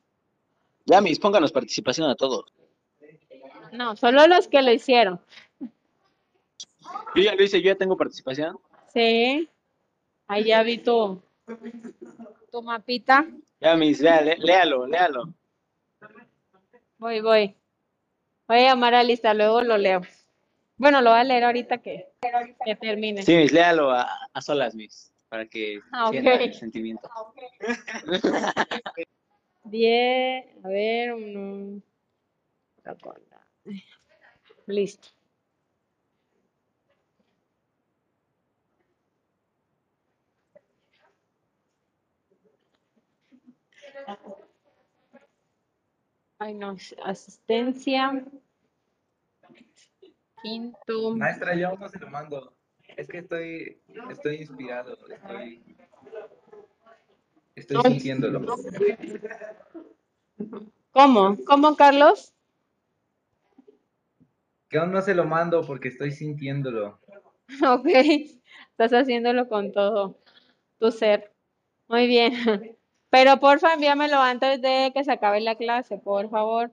Ya, mis, pónganos participación a todos. No, solo los que lo hicieron. Yo ya lo hice, yo ya tengo participación. Sí. Ahí ya vi tu, tu mapita. Ya, mis, vea, lé- léalo, léalo. Voy, voy. Voy a llamar a lista, luego lo leo. Bueno, lo voy a leer ahorita que, que termine. Sí, mis, léalo a, a solas, mis, para que Ah, sientan ok. el sentimiento. Diez, a ver, uno. Listo. Ay, no, asistencia. Quinto. Maestra, yo aún no se lo mando. Es que estoy, estoy inspirado, estoy, estoy sintiéndolo. ¿Cómo? ¿Cómo, Carlos? Que aún no se lo mando porque estoy sintiéndolo. Ok, estás haciéndolo con todo tu ser. Muy bien. Pero porfa, envíamelo antes de que se acabe la clase, por favor.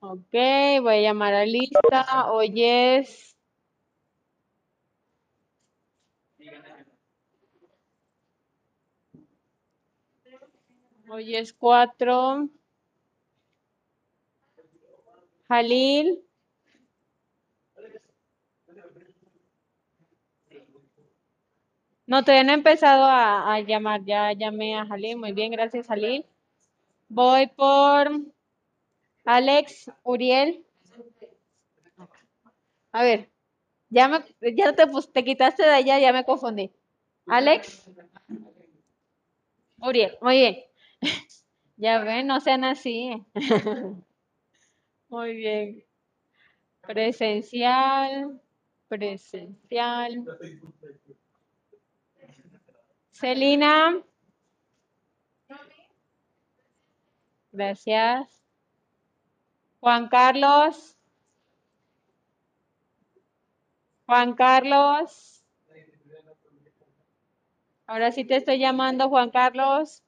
Ok, voy a llamar a lista. Hoy es. 4. Jalil. No, todavía no he empezado a, llamar, ya llamé a Jalil, muy bien, gracias Jalil. Voy por Alex, Uriel. A ver, ya me, te, te quitaste de allá, ya me confundí. Alex, Uriel, muy bien. Ya ven, no sean así. Muy bien. Presencial, presencial. Celina. Gracias. Juan Carlos. Juan Carlos. Ahora sí te estoy llamando, Juan Carlos.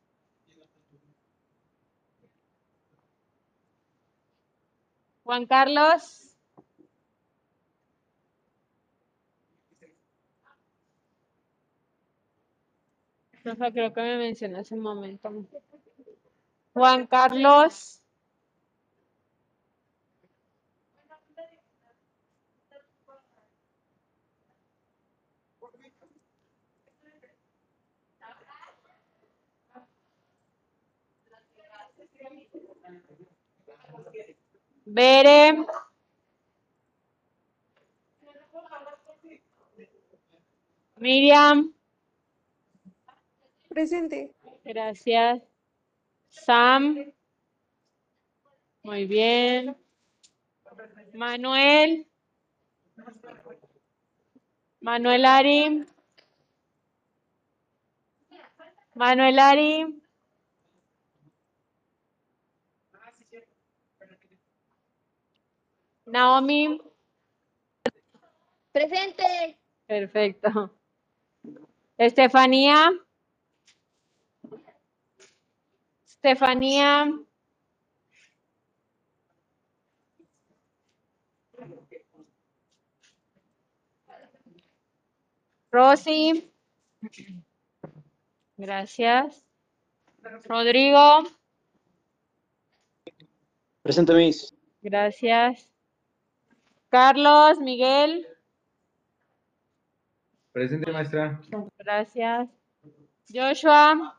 Juan Carlos. Creo que me mencionó hace un momento. Juan Carlos. Bere. Miriam. Presente. Gracias. Sam. Muy bien. Manuel. Manuel Ari. Manuel Ari. Naomi. Presente. Perfecto. Estefanía. Estefanía. Rosy. Gracias. Rodrigo. Presente, Miss. Gracias. Carlos, Miguel. Presente, maestra. Gracias. Joshua.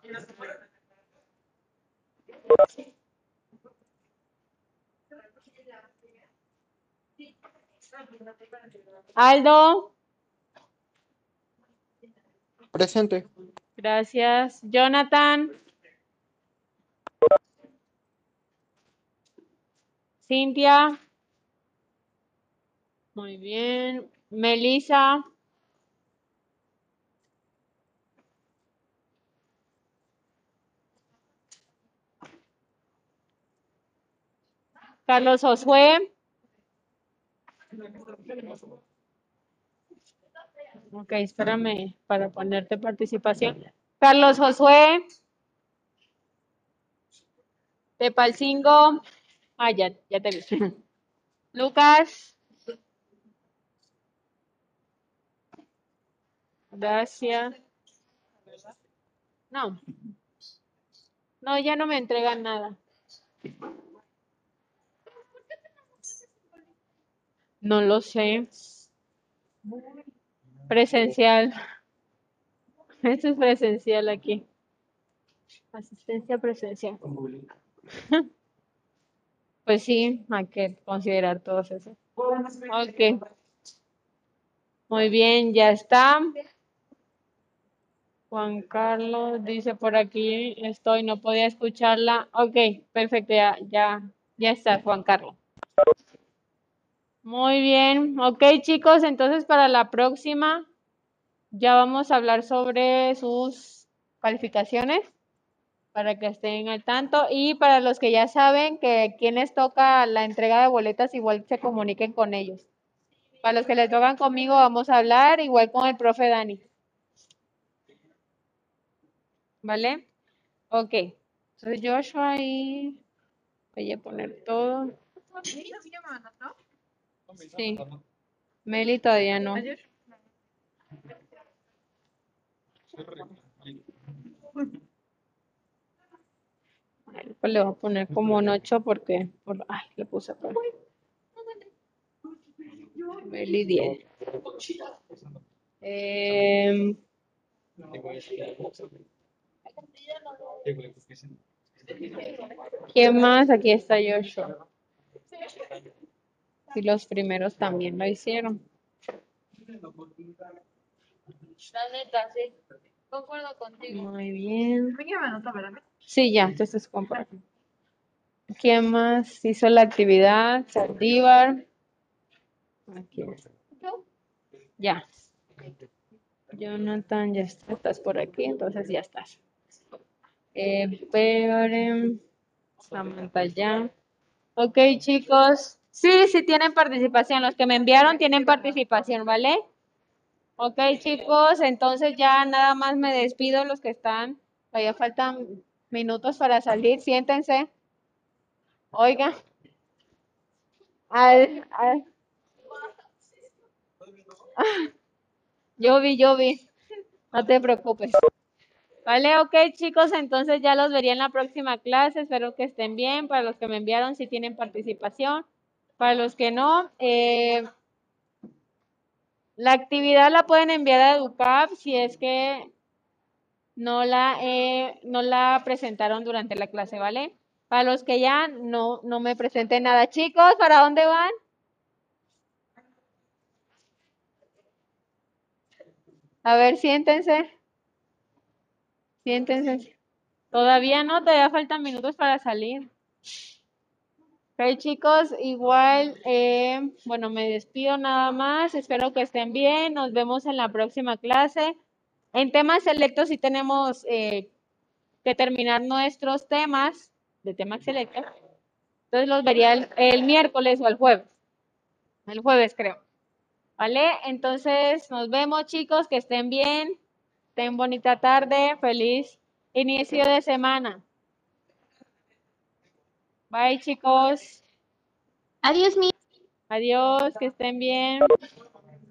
Aldo. Presente. Gracias. Jonathan. Cintia. Muy bien. Melissa. Carlos Josué. Ok, espérame para ponerte participación. Carlos Josué. Tepalcingo. Ah, ya, ya te vi. Lucas. Gracias. No. No, ya no me entregan nada. No lo sé. Presencial. Esto es presencial aquí. Asistencia presencial. Pues sí, hay que considerar todos eso. Ok. Muy bien, ya está. Juan Carlos dice por aquí, estoy, no podía escucharla. Ok, perfecto, ya, ya, ya está, Juan Carlos. Muy bien, ok chicos, entonces para la próxima ya vamos a hablar sobre sus calificaciones para que estén al tanto y para los que ya saben que quienes toca la entrega de boletas igual se comuniquen con ellos. Para los que les tocan conmigo vamos a hablar igual con el profe Dani. ¿Vale? Ok. Entonces Joshua ahí voy a poner todo. Sí. Meli todavía no. Ay, Pues le voy a poner como un 8 porque por, ay, le puse por Meli 10. Eh, ¿Quién más? Aquí está Joshua. Y los primeros también lo hicieron. La neta, sí. Concuerdo contigo. Muy bien. Sí, ya, entonces comparto. ¿Quién más hizo la actividad? Saldívar. Aquí. Ya. Jonathan, ya está- estás por aquí, entonces ya estás. Eh, Beren, Samantha ya. Ok, chicos. Sí, sí tienen participación. Los que me enviaron tienen participación, ¿vale? Ok, chicos, entonces ya nada más me despido los que están. Todavía faltan minutos para salir. Siéntense. Oiga. Al, al- Yo vi, yo vi. No te preocupes. Vale, ok, chicos, entonces ya los vería en la próxima clase. Espero que estén bien. Para los que me enviaron, si tienen participación. Para los que no, eh, la actividad la pueden enviar a EduCap si es que no la, eh, no la presentaron durante la clase, ¿vale? Para los que ya no, no me presenten nada. Chicos, ¿para dónde van? A ver, siéntense. Siéntense. Todavía no, todavía faltan minutos para salir. Ok, chicos, igual, eh, bueno, me despido nada más. Espero que estén bien. Nos vemos en la próxima clase. En temas selectos sí tenemos eh, que terminar nuestros temas de temas selectos. Entonces los vería el, el miércoles o el jueves. El jueves, creo. ¿Vale? Entonces, nos vemos, chicos, que estén bien. Ten bonita tarde. Feliz inicio de semana. Bye, chicos. Adiós, mi. Adiós, que estén bien.